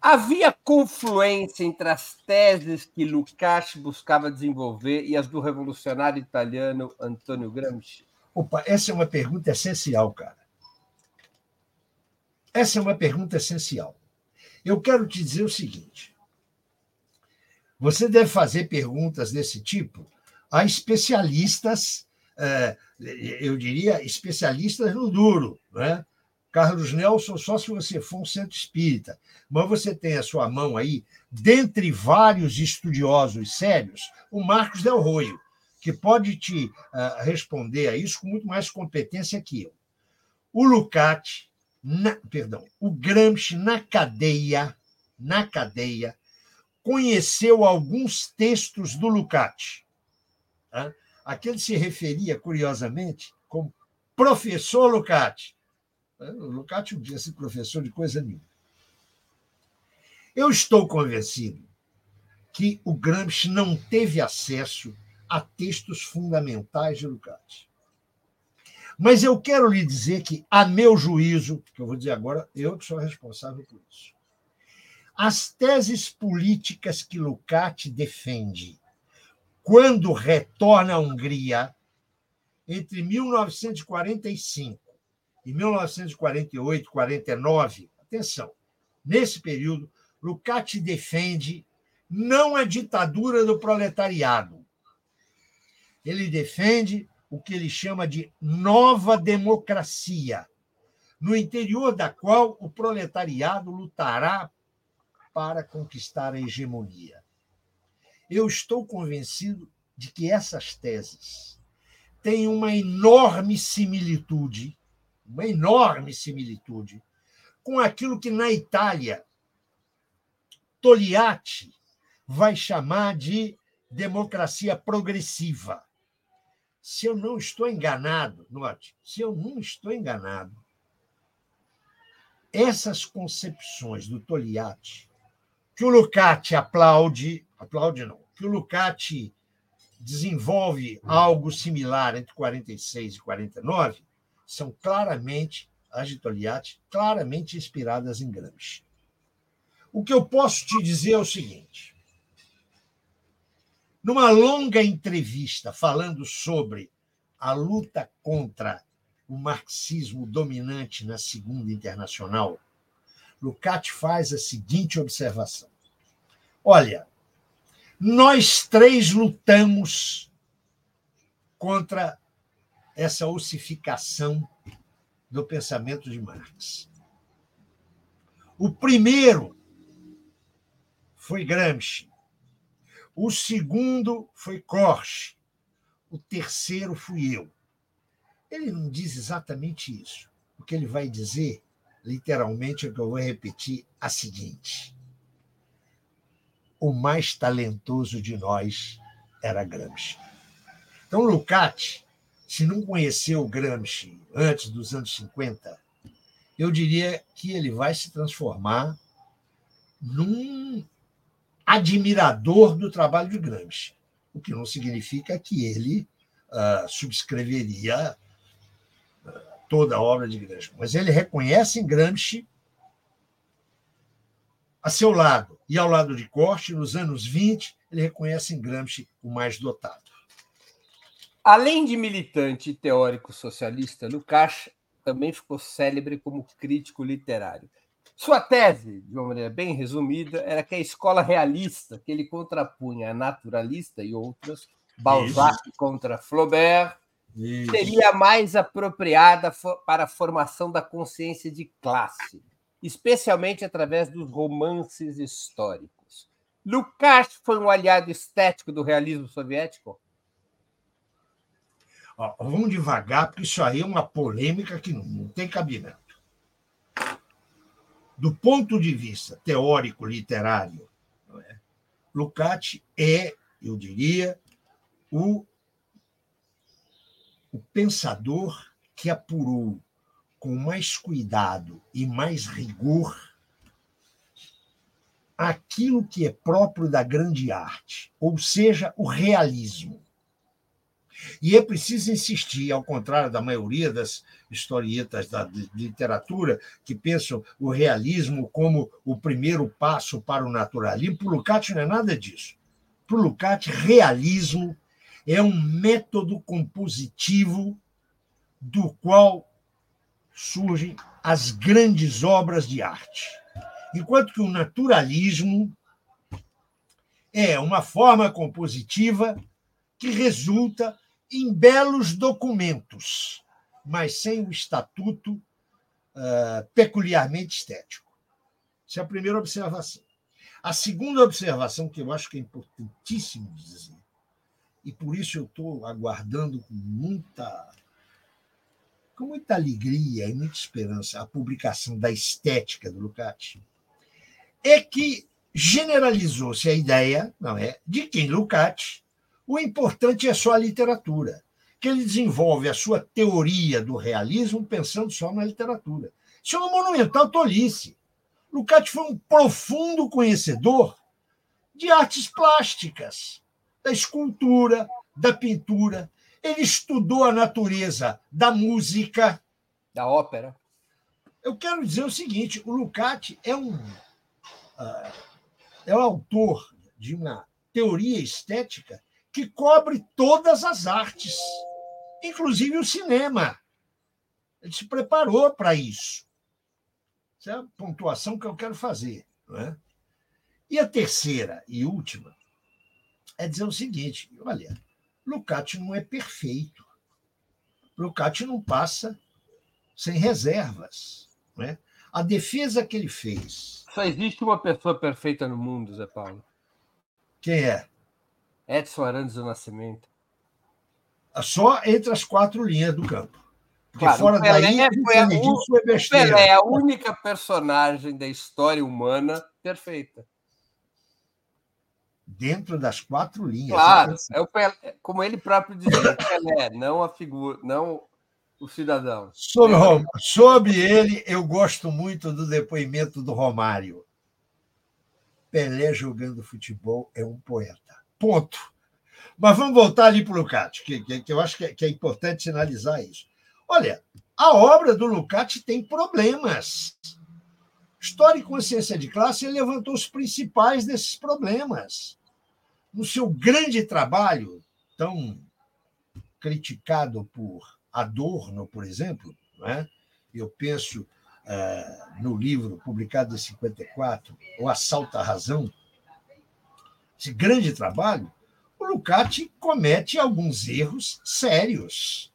Havia confluência entre as teses que Lukács buscava desenvolver e as do revolucionário italiano Antonio Gramsci? Opa, essa é uma pergunta essencial, cara. Essa é uma pergunta essencial. Eu quero te dizer o seguinte: você deve fazer perguntas desse tipo a especialistas é, eu diria, especialistas no duro. Né? Carlos Nelson, só se você for um centro espírita. Mas você tem a sua mão aí, dentre vários estudiosos sérios, o Marcos Del Roio, que pode te uh, responder a isso com muito mais competência que eu. O Lucati, na, perdão, o Gramsci na cadeia, na cadeia, conheceu alguns textos do Lucati. Né? a que ele se referia, curiosamente, como professor Lucati. O Lucati não podia ser professor de coisa nenhuma. Eu estou convencido que o Gramsci não teve acesso a textos fundamentais de Lucati. Mas eu quero lhe dizer que, a meu juízo, que eu vou dizer agora, eu que sou responsável por isso, as teses políticas que Lucati defende quando retorna à Hungria, entre 1945 e 1948, 49, atenção, nesse período, Lukács defende não a ditadura do proletariado. Ele defende o que ele chama de nova democracia, no interior da qual o proletariado lutará para conquistar a hegemonia. Eu estou convencido de que essas teses têm uma enorme similitude, uma enorme similitude com aquilo que na Itália Togliatti vai chamar de democracia progressiva. Se eu não estou enganado, note, se eu não estou enganado, essas concepções do Togliatti, que o Lucati aplaude aplaude não, que o Lucati desenvolve algo similar entre 46 e 49, são claramente, as de claramente inspiradas em Gramsci. O que eu posso te dizer é o seguinte: numa longa entrevista falando sobre a luta contra o marxismo dominante na Segunda Internacional, Lucati faz a seguinte observação: Olha, nós três lutamos contra essa ossificação do pensamento de Marx. O primeiro foi Gramsci. O segundo foi Korsch. O terceiro fui eu. Ele não diz exatamente isso. O que ele vai dizer, literalmente, é que eu vou repetir a seguinte: o mais talentoso de nós era Gramsci. Então, Lucati se não conheceu Gramsci antes dos anos 50, eu diria que ele vai se transformar num admirador do trabalho de Gramsci, o que não significa que ele uh, subscreveria toda a obra de Gramsci, mas ele reconhece em Gramsci a seu lado e ao lado de Corte, nos anos 20, ele reconhece em Gramsci o mais dotado. Além de militante e teórico socialista, Lukács também ficou célebre como crítico literário. Sua tese, de uma maneira bem resumida, era que a escola realista, que ele contrapunha a naturalista e outras, Balzac Isso. contra Flaubert, Isso. seria mais apropriada para a formação da consciência de classe, especialmente através dos romances históricos. Lukács foi um aliado estético do realismo soviético? Ó, vamos devagar, porque isso aí é uma polêmica que não, não tem cabimento. Do ponto de vista teórico literário, é? Lukács é, eu diria, o, o pensador que apurou com mais cuidado e mais rigor aquilo que é próprio da grande arte, ou seja, o realismo. E é preciso insistir, ao contrário da maioria das historietas da literatura, que pensam o realismo como o primeiro passo para o naturalismo. Para o Lukács não é nada disso. Para o Lukács, realismo é um método compositivo do qual surgem as grandes obras de arte. Enquanto que o naturalismo é uma forma compositiva que resulta em belos documentos, mas sem o estatuto uh, peculiarmente estético. Essa é a primeira observação. A segunda observação, que eu acho que é importantíssimo dizer, e por isso eu estou aguardando com muita, com muita alegria e muita esperança a publicação da estética do Lukács, é que generalizou-se a ideia, não é, de que Lukács o importante é só a literatura, que ele desenvolve a sua teoria do realismo pensando só na literatura. Isso é uma monumental tolice. Lukács foi um profundo conhecedor de artes plásticas, da escultura, da pintura. Ele estudou a natureza da música. Da ópera. Eu quero dizer o seguinte: o Lukács é um, uh, é o autor de uma teoria estética que cobre todas as artes, inclusive o cinema. Ele se preparou para isso. Essa é a pontuação que eu quero fazer. Não é? E a terceira e última é dizer o seguinte: olha, Lucati não é perfeito. Lucati não passa sem reservas. Não é? A defesa que ele fez. Só existe uma pessoa perfeita no mundo, Zé Paulo. Quem é? Edson Arantes do Nascimento. Só entre as quatro linhas do campo. Porque claro, fora Pelé daí, foi a, é besteira. Pelé é a única personagem da história humana perfeita. Dentro das quatro linhas. Claro, é o Pelé, como ele próprio dizia, o Pelé, não a figura, não o cidadão. Sobre, sobre ele, eu gosto muito do depoimento do Romário. Pelé jogando futebol é um poeta. Ponto. Mas vamos voltar ali para o Lucati, que, que, que, eu acho que é, que é importante sinalizar isso. Olha, a obra do Lucati tem problemas. História e consciência de classe levantou os principais desses problemas. No seu grande trabalho, tão criticado por Adorno, por exemplo, né? eu penso uh, no livro publicado em 54, O Assalto à Razão, esse grande trabalho, o Lucati comete alguns erros sérios.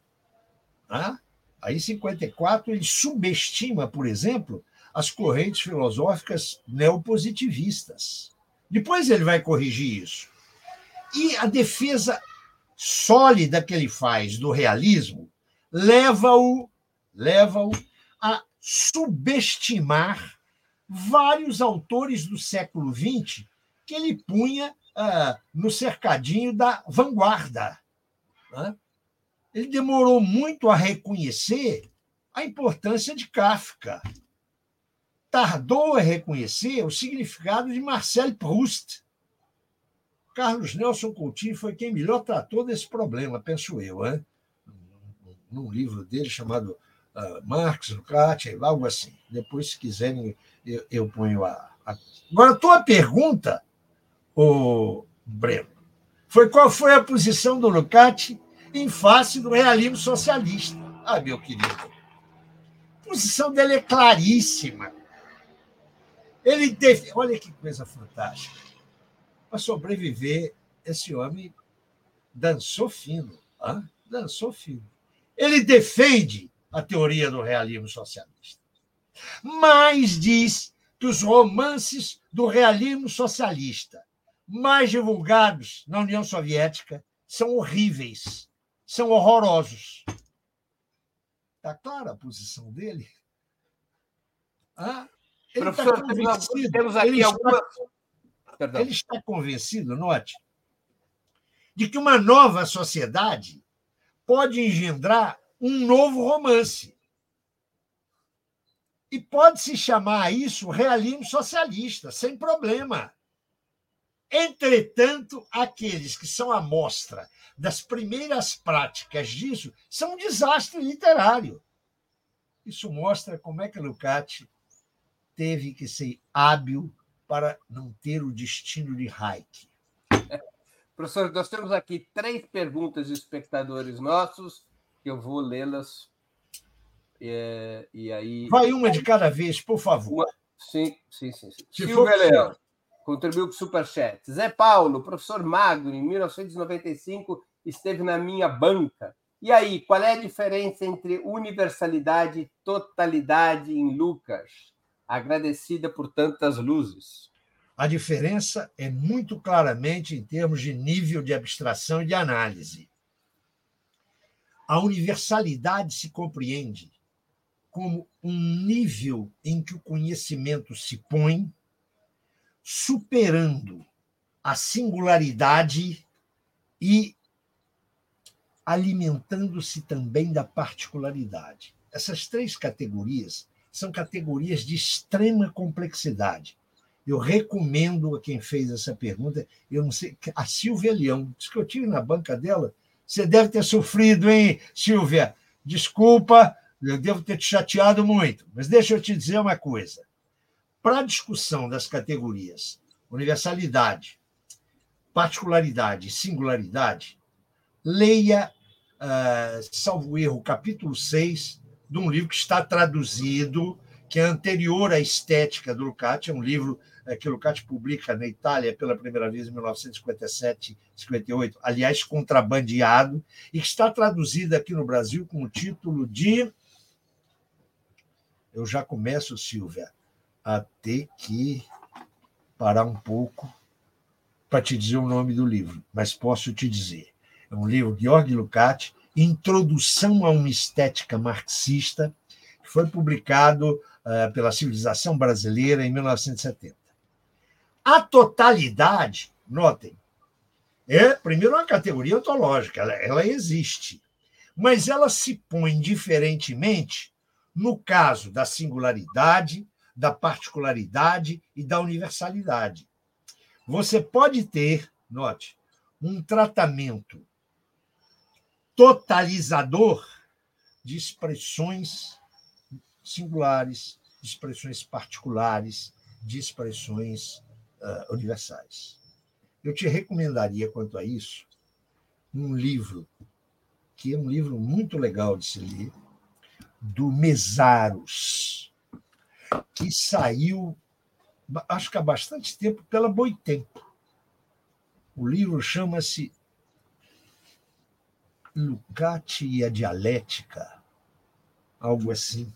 Né? Aí, em 54, ele subestima, por exemplo, as correntes filosóficas neopositivistas. Depois ele vai corrigir isso. E a defesa sólida que ele faz do realismo leva-o leva-o a subestimar vários autores do século XX que ele punha ah, no cercadinho da vanguarda. Né? ele demorou muito a reconhecer a importância de Kafka. Tardou a reconhecer o significado de Marcel Proust. Carlos Nelson Coutinho foi quem melhor tratou desse problema, penso eu, hein? num livro dele chamado uh, Marx, Lukács, algo assim. Depois, se quiserem, eu, eu ponho a, a... Agora, a tua pergunta, o Breno, foi qual foi a posição do Lukács em face do realismo socialista. Ah, meu querido, a posição dele é claríssima. Ele teve. Olha que coisa fantástica. Para sobreviver, esse homem dançou fino. Hein? Dançou fino. Ele defende a teoria do realismo socialista, mas diz que os romances do realismo socialista mais divulgados na União Soviética são horríveis, são horrorosos. Está clara a posição dele? Ah, ele tá Professor, convencido, temos aqui ele algumas. Está, ele está convencido, note, de que uma nova sociedade pode engendrar um novo romance. E pode se chamar isso realismo socialista, sem problema. Entretanto, aqueles que são a mostra das primeiras práticas disso são um desastre literário. Isso mostra como é que Lukács teve que ser hábil para não ter o destino de Hayek. *laughs* Professor, nós temos aqui três perguntas de espectadores nossos, que eu vou lê-las. E, e, aí. Vai uma de cada vez, por favor. Uma... Sim, sim, sim. sim. Se Silvia Leão contribuiu com o Superchat. Zé Paulo, professor Magno, em 1995, esteve na minha banca. E aí, qual é a diferença entre universalidade e totalidade em Lucas? Agradecida por tantas luzes. A diferença é muito claramente em termos de nível de abstração e de análise. A universalidade se compreende como um nível em que o conhecimento se põe, superando a singularidade e alimentando-se também da particularidade. Essas três categorias são categorias de extrema complexidade. Eu recomendo a quem fez essa pergunta, eu não sei, a Silvia Leão, diz que eu tive na banca dela. Você deve ter sofrido, hein, Silvia? Desculpa, eu devo ter te chateado muito, mas deixa eu te dizer uma coisa. Para a discussão das categorias universalidade, particularidade e singularidade, leia, uh, salvo erro, capítulo 6 de um livro que está traduzido, que é anterior à Estética do Lukács, é um livro uh, que o Lukács publica na Itália pela primeira vez em 1957, 58, aliás, contrabandeado, e que está traduzido aqui no Brasil com o título de. Eu já começo, Silvia, a ter que parar um pouco para te dizer o nome do livro, mas posso te dizer. É um livro de Georg Lukács, Introdução a uma Estética Marxista, que foi publicado uh, pela Civilização Brasileira em 1970. A totalidade, notem, é, primeiro, uma categoria ontológica, ela, ela existe, mas ela se põe diferentemente no caso da singularidade, da particularidade e da universalidade. Você pode ter, note, um tratamento totalizador de expressões singulares, de expressões particulares, de expressões uh, universais. Eu te recomendaria, quanto a isso, um livro, que é um livro muito legal de se ler, do Mesaros, que saiu, acho que há bastante tempo, pela Boitempo. O livro chama-se Lucati e a dialética, algo assim.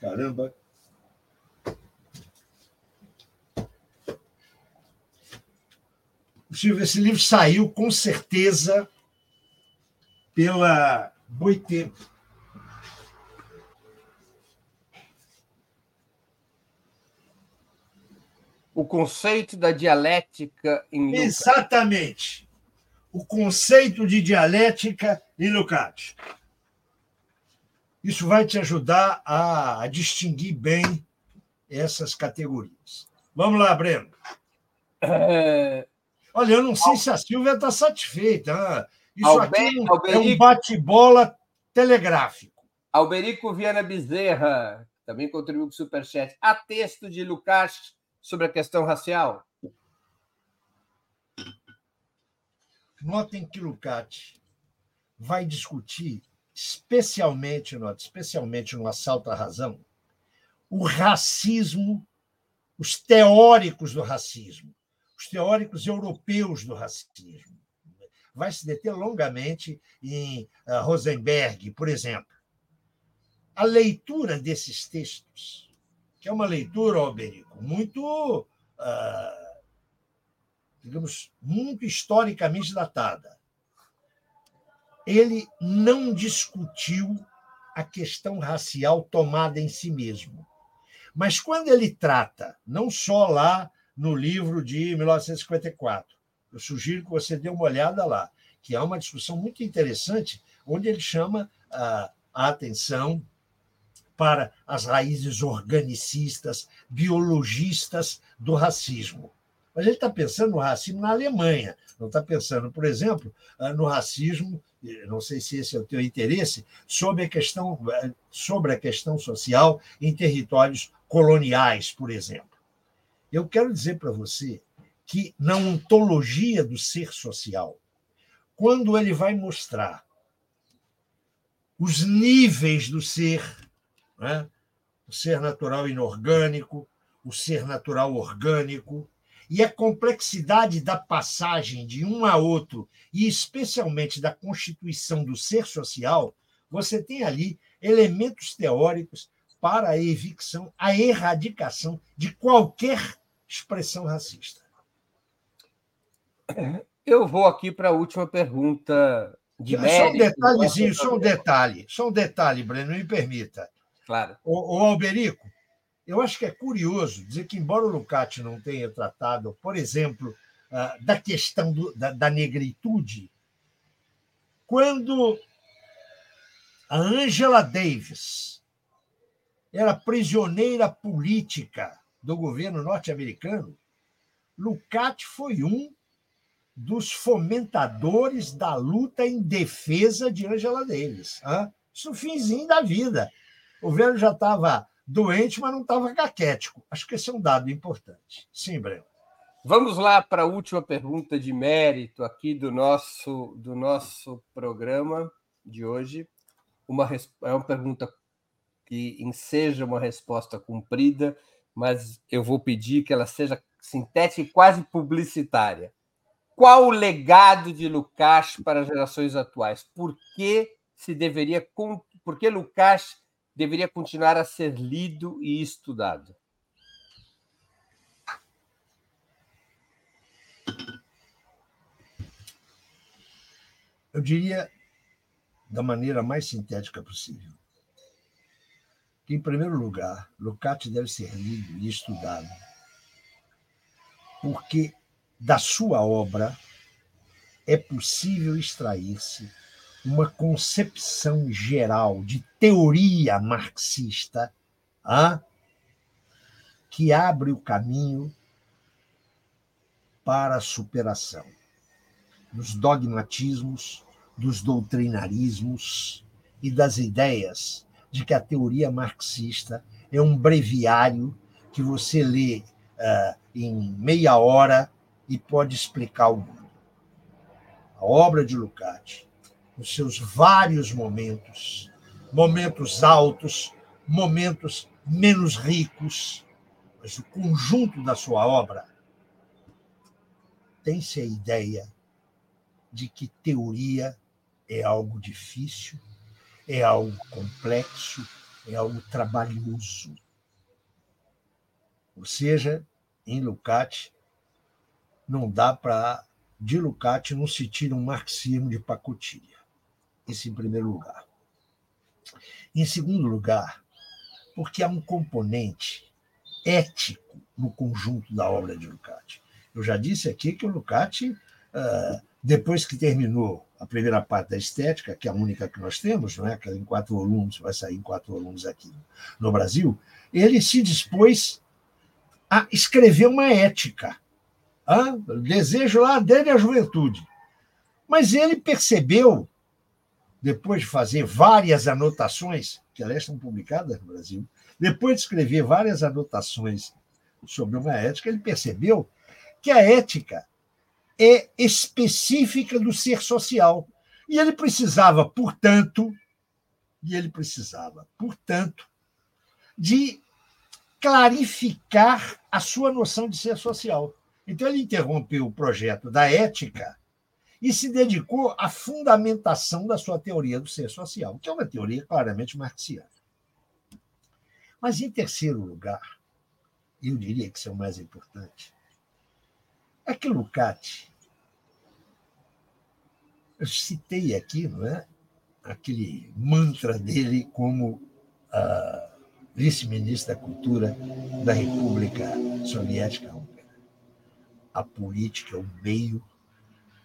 Caramba! Silvio, esse livro saiu com certeza pela Boitempo. O conceito da dialética em Lucas. Exatamente o conceito de dialética em Lukács. Isso vai te ajudar a, a distinguir bem essas categorias. Vamos lá, Breno. É... Olha, eu não sei se a Silvia está satisfeita. Hein? Isso Alber, aqui é um bate-bola telegráfico. Alberico Viana Bezerra também contribuiu com o Superchat. Há texto de Lucas sobre a questão racial? Notem que Lucati vai discutir especialmente, especialmente no assalto à razão, o racismo, os teóricos do racismo, os teóricos europeus do racismo. Vai se deter longamente em uh, Rosenberg, por exemplo. A leitura desses textos, que é uma leitura, Alberico, muito, uh, digamos, muito historicamente datada, ele não discutiu a questão racial tomada em si mesmo. Mas quando ele trata, não só lá no livro de 1954, eu sugiro que você dê uma olhada lá, que é uma discussão muito interessante, onde ele chama a, a atenção para as raízes organicistas, biologistas do racismo. Mas ele está pensando no racismo na Alemanha, não está pensando, por exemplo, ah, no racismo, não sei se esse é o teu interesse, sobre a questão, ah, sobre a questão social em territórios coloniais, por exemplo. Eu quero dizer para você que na ontologia do ser social, quando ele vai mostrar os níveis do ser, né? o ser natural inorgânico, o ser natural orgânico, e a complexidade da passagem de um a outro, e especialmente da constituição do ser social, você tem ali elementos teóricos para a evicção, a erradicação de qualquer expressão racista. Eu vou aqui para a última pergunta de. Só um detalhezinho, só um detalhe, só um detalhe, Breno, me permita. Claro. O, o Alberico, eu acho que é curioso dizer que, embora o Lucati não tenha tratado, por exemplo, ah, da questão do, da, da negritude, quando a Angela Davis era prisioneira política do governo norte-americano, Lucati foi um dos fomentadores da luta em defesa de Angela Davis. Isso no finzinho da vida. O governo já estava doente, mas não estava caquético. Acho que esse é um dado importante. Sim, Breno. Vamos lá para a última pergunta de mérito aqui do nosso, do nosso programa de hoje. Uma, é uma pergunta que enseja uma resposta cumprida, mas eu vou pedir que ela seja sintética e quase publicitária. Qual o legado de Lucas para as gerações atuais? Por que se deveria, por que Lucas deveria continuar a ser lido e estudado? Eu diria da maneira mais sintética possível que, em primeiro lugar, Lucati deve ser lido e estudado, porque da sua obra é possível extrair-se uma concepção geral de teoria marxista ah, que abre o caminho para a superação dos dogmatismos, dos doutrinarismos e das ideias de que a teoria marxista é um breviário que você lê em meia hora e pode explicar o mundo. A obra de Lukács nos seus vários momentos, momentos altos, momentos menos ricos, mas o conjunto da sua obra tem-se a ideia de que teoria é algo difícil, é algo complexo, é algo trabalhoso. Ou seja, em Lukács, não dá para, de Lukács, não se tira um marxismo de pacotilha. Isso em primeiro lugar. Em segundo lugar, porque há um componente ético no conjunto da obra de Lukács. Eu já disse aqui que o Lukács uh, depois que terminou a primeira parte da estética, que é a única que nós temos, não é? aquela em quatro volumes, vai sair em quatro volumes aqui no Brasil, ele se dispôs a escrever uma ética. Ah, desejo lá desde a juventude. Mas ele percebeu, depois de fazer várias anotações, que aliás estão publicadas no Brasil, depois de escrever várias anotações sobre uma ética, ele percebeu que a ética é específica do ser social. E ele precisava, portanto, e ele precisava, portanto, de clarificar a sua noção de ser social. Então ele interrompeu o projeto da ética e se dedicou à fundamentação da sua teoria do ser social, que é uma teoria claramente marxiana. Mas, em terceiro lugar, eu diria que isso é o mais importante, é que Lukács, eu citei aqui, não é? Aquele mantra dele como ah, vice-ministro da Cultura da República Soviética Húngara. A política é o meio,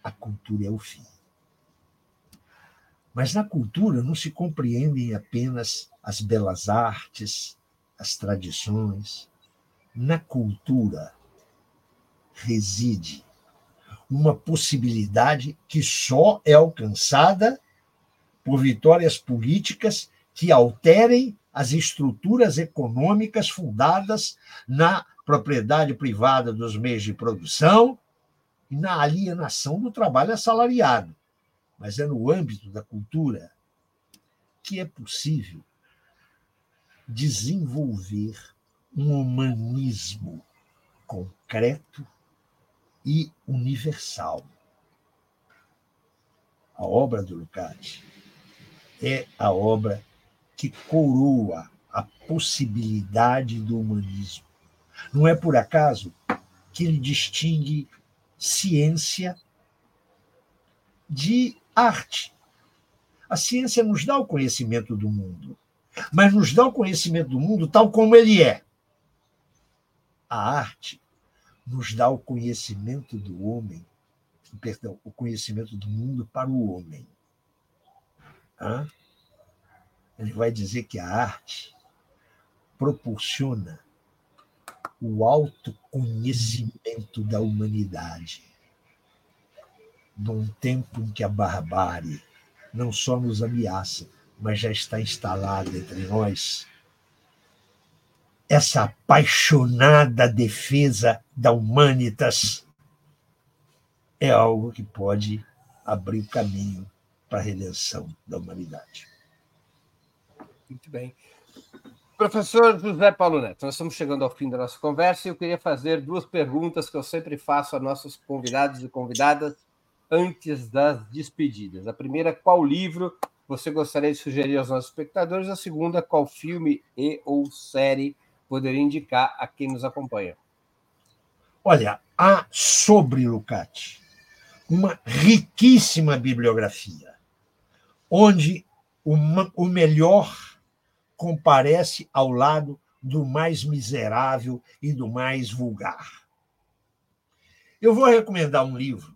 a cultura é o fim. Mas na cultura não se compreendem apenas as belas artes, as tradições. Na cultura reside uma possibilidade que só é alcançada por vitórias políticas que alterem as estruturas econômicas fundadas na propriedade privada dos meios de produção e na alienação do trabalho assalariado. Mas é no âmbito da cultura que é possível desenvolver um humanismo concreto e universal. A obra do Lukács é a obra que coroa a possibilidade do humanismo. Não é por acaso que ele distingue ciência de arte. A ciência nos dá o conhecimento do mundo, mas nos dá o conhecimento do mundo tal como ele é. A arte nos dá o conhecimento do homem, perdão, o conhecimento do mundo para o homem. Ele vai dizer que a arte proporciona o autoconhecimento da humanidade num tempo em que a barbárie não só nos ameaça, mas já está instalada entre nós, essa apaixonada defesa da humanitas é algo que pode abrir o caminho para a redenção da humanidade. Muito bem. Professor José Paulo Neto, nós estamos chegando ao fim da nossa conversa e eu queria fazer duas perguntas que eu sempre faço a nossos convidados e convidadas antes das despedidas. A primeira, qual livro você gostaria de sugerir aos nossos espectadores? A segunda, qual filme e ou série poderia indicar a quem nos acompanha? Olha, há sobre Lucati uma riquíssima bibliografia, onde o melhor comparece ao lado do mais miserável e do mais vulgar. Eu vou recomendar um livro,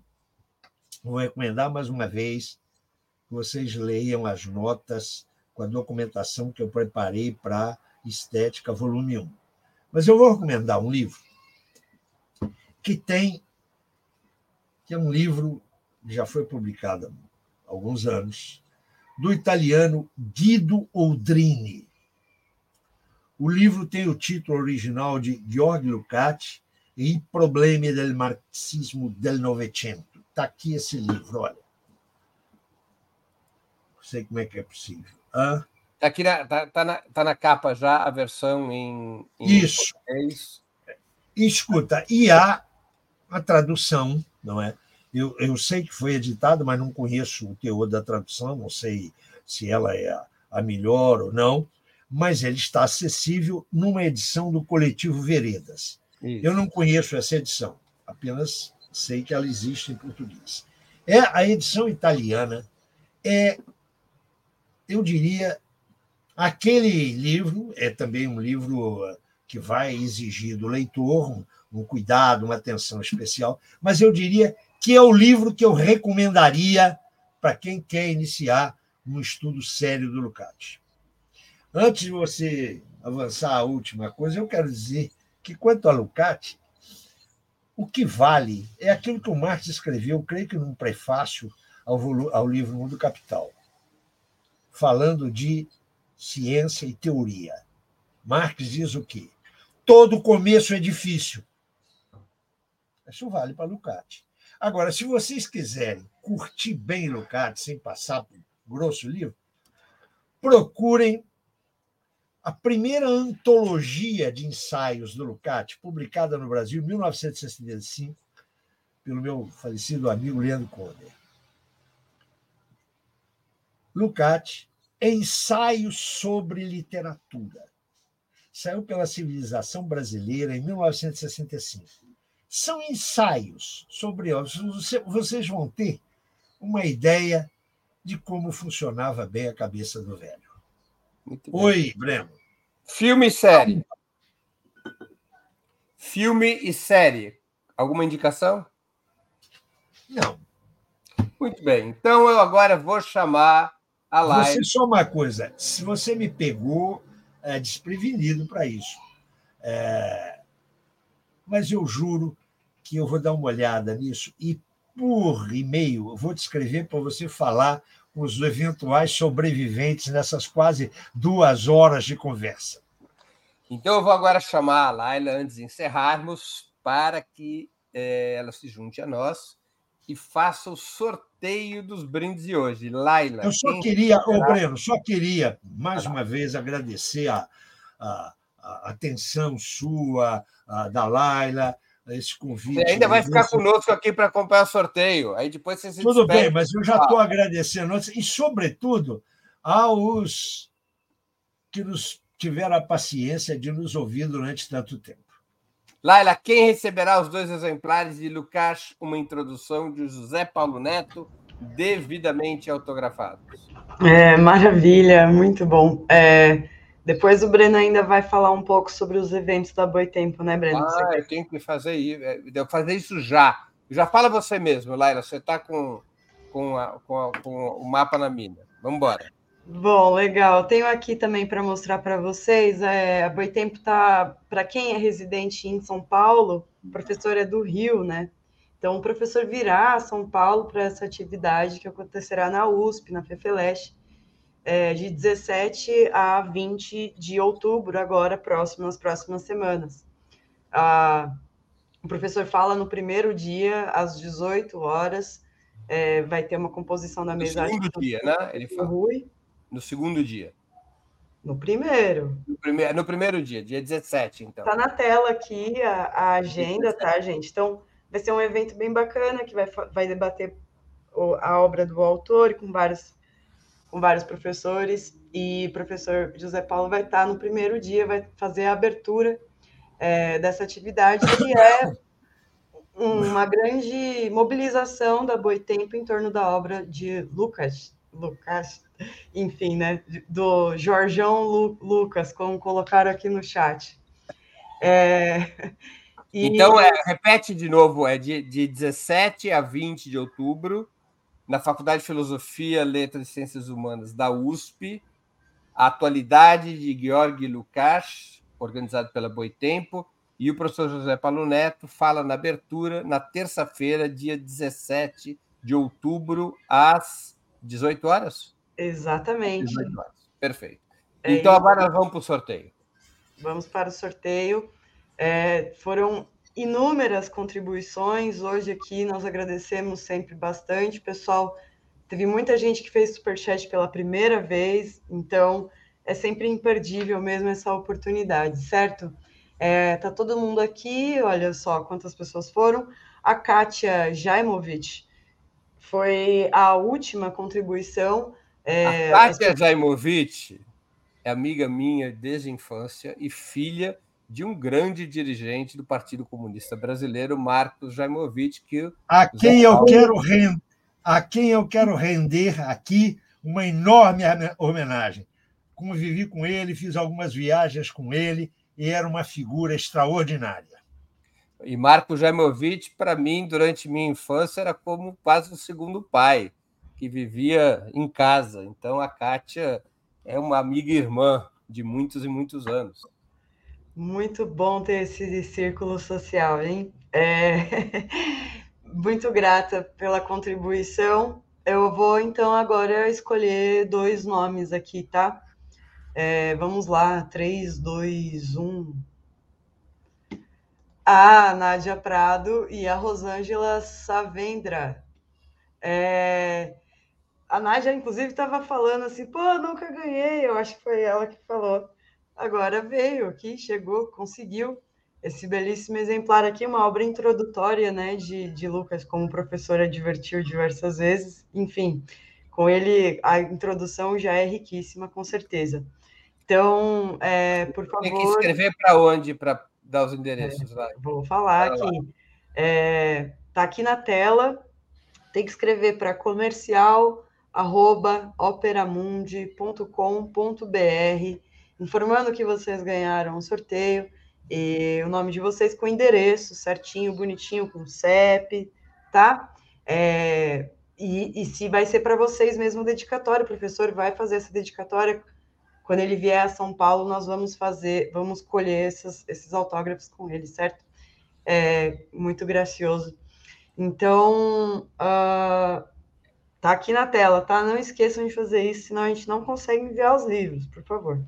vou recomendar mais uma vez vocês leiam as notas com a documentação que eu preparei para Estética, volume 1. Mas eu vou recomendar um livro que tem, que é um livro que já foi publicado há alguns anos, do italiano Guido Oldrini. O livro tem o título original de Georg Lukács e Problemi del Marxismo del Novecento. Está aqui esse livro, olha sei como é que é possível. Hã? Tá aqui na, tá, tá, na, tá na capa já a versão em, em Isso. Português. Escuta, e há a tradução, não é? Eu, eu sei que foi editado, mas não conheço o teor da tradução, não sei se ela é a, a melhor ou não, mas ele está acessível numa edição do Coletivo Veredas. Isso. Eu não conheço essa edição, apenas sei que ela existe em português. É a edição italiana é eu diria, aquele livro é também um livro que vai exigir do leitor um, um cuidado, uma atenção especial, mas eu diria que é o livro que eu recomendaria para quem quer iniciar um estudo sério do Lukács. Antes de você avançar a última coisa, eu quero dizer que, quanto a Lukács, o que vale é aquilo que o Marx escreveu, creio que num prefácio ao, ao livro Mundo Capital, falando de ciência e teoria. Marx diz o quê? Todo começo é difícil. Isso vale para Lukács. Agora, se vocês quiserem curtir bem Lukács sem passar por grosso livro, procurem a primeira antologia de ensaios do Lukács, publicada no Brasil em 1965, pelo meu falecido amigo Leandro Conde. Lukács, Ensaios sobre Literatura. Saiu pela Civilização Brasileira em 1965. São ensaios sobre Vocês vão ter uma ideia de como funcionava bem a cabeça do velho. Oi, Breno. Filme e série. Filme e série. Alguma indicação? Não. Muito bem. Então eu agora vou chamar a live. Você só uma coisa. Se você me pegou é, desprevenido para isso, é... mas eu juro que eu vou dar uma olhada nisso e por e-mail eu vou te escrever para você falar os eventuais sobreviventes nessas quase duas horas de conversa. Então, eu vou agora chamar a Laila, antes de encerrarmos, para que é, ela se junte a nós e faça o sorteio dos brindes de hoje. Laila. Eu só queria, ô Breno, só queria mais uma vez agradecer a, a, a atenção sua, a, da Laila, esse convite. Você ainda vai ficar conosco aqui para acompanhar o sorteio. Aí depois você se Tudo despede. bem, mas eu já estou agradecendo e, sobretudo, aos que nos tiveram a paciência de nos ouvir durante tanto tempo. Laila, quem receberá os dois exemplares de Lucas, uma introdução de José Paulo Neto, devidamente autografados? É, maravilha, muito bom. É, depois o Breno ainda vai falar um pouco sobre os eventos da Boitempo, né, Breno? Ah, eu tenho que fazer isso. É, eu fazer isso já. Já fala você mesmo, Laila. Você está com, com, a, com, a, com, o mapa na mina. Vamos embora. Bom, legal. Tenho aqui também para mostrar para vocês. É, a Boitempo está, para quem é residente em São Paulo, o professor é do Rio, né? Então, o professor virá a São Paulo para essa atividade que acontecerá na USP, na FEFELESH é, de 17 a 20 de outubro, agora, próximo, nas próximas semanas. Ah, o professor fala no primeiro dia, às 18 horas, é, vai ter uma composição da mesa. No segundo dia, né? Ele fala. Rui. No segundo dia. No primeiro. No primeiro, no primeiro dia, dia 17, então. Tá na tela aqui a, a agenda, tá, gente? Então, vai ser um evento bem bacana que vai, vai debater a obra do autor com vários com vários professores, e o professor José Paulo vai estar no primeiro dia, vai fazer a abertura é, dessa atividade, que é uma grande mobilização da Boitempo em torno da obra de Lucas, Lucas, enfim, né, do Jorjão Lu, Lucas, como colocaram aqui no chat. É, e... Então, é, repete de novo, é de, de 17 a 20 de outubro, na Faculdade de Filosofia, Letras e Ciências Humanas da USP, a atualidade de Georg Lukács, organizado pela Boitempo, e o professor José Paulo Neto fala na abertura, na terça-feira, dia 17 de outubro, às 18 horas? Exatamente. 18 horas. Perfeito. É então, isso. agora nós vamos para o sorteio. Vamos para o sorteio. É, foram inúmeras contribuições. Hoje aqui nós agradecemos sempre bastante. Pessoal, teve muita gente que fez superchat pela primeira vez, então é sempre imperdível mesmo essa oportunidade, certo? É, tá todo mundo aqui, olha só quantas pessoas foram. A Kátia Jaimovic foi a última contribuição. É, a Kátia Jaimovic é amiga minha desde a infância e filha de um grande dirigente do Partido Comunista Brasileiro, Marcos Jaimovic, que a quem eu Paulo... quero render, a quem eu quero render aqui uma enorme homenagem. Convivi com ele, fiz algumas viagens com ele e era uma figura extraordinária. E Marco Jaimovich, para mim, durante minha infância, era como quase o segundo pai, que vivia em casa. Então, a Kátia é uma amiga irmã de muitos e muitos anos. Muito bom ter esse círculo social, hein? É... *laughs* Muito grata pela contribuição. Eu vou, então, agora escolher dois nomes aqui, tá? É, vamos lá, 3, 2, 1 a Nádia Prado e a Rosângela Savendra. É... A Nádia, inclusive, estava falando assim, pô, nunca ganhei. Eu acho que foi ela que falou. Agora veio aqui, chegou, conseguiu esse belíssimo exemplar aqui, uma obra introdutória né, de, de Lucas, como professora divertiu diversas vezes. Enfim, com ele a introdução já é riquíssima, com certeza. Então, é, por favor. Tem que escrever para onde? Para dar os endereços é, lá. Vou falar aqui. Está é, tá aqui na tela. Tem que escrever para comercial@operamundi.com.br, informando que vocês ganharam o sorteio e o nome de vocês com endereço certinho, bonitinho, com CEP, tá? É, e, e se vai ser para vocês mesmo dedicatória, o professor vai fazer essa dedicatória quando ele vier a São Paulo, nós vamos fazer, vamos colher esses, esses autógrafos com ele, certo? É muito gracioso. Então, uh, tá aqui na tela, tá? Não esqueçam de fazer isso, senão a gente não consegue enviar os livros, por favor.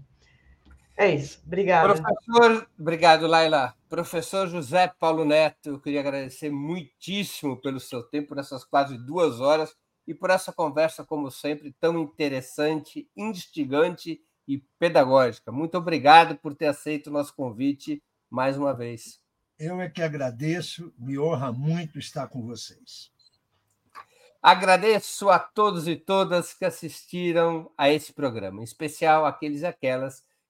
É isso. Obrigada. Professor, obrigado, Laila. Professor José Paulo Neto, eu queria agradecer muitíssimo pelo seu tempo nessas quase duas horas e por essa conversa, como sempre, tão interessante, instigante e pedagógica. Muito obrigado por ter aceito o nosso convite mais uma vez. Eu é que agradeço, me honra muito estar com vocês. Agradeço a todos e todas que assistiram a esse programa, em especial aqueles e aquelas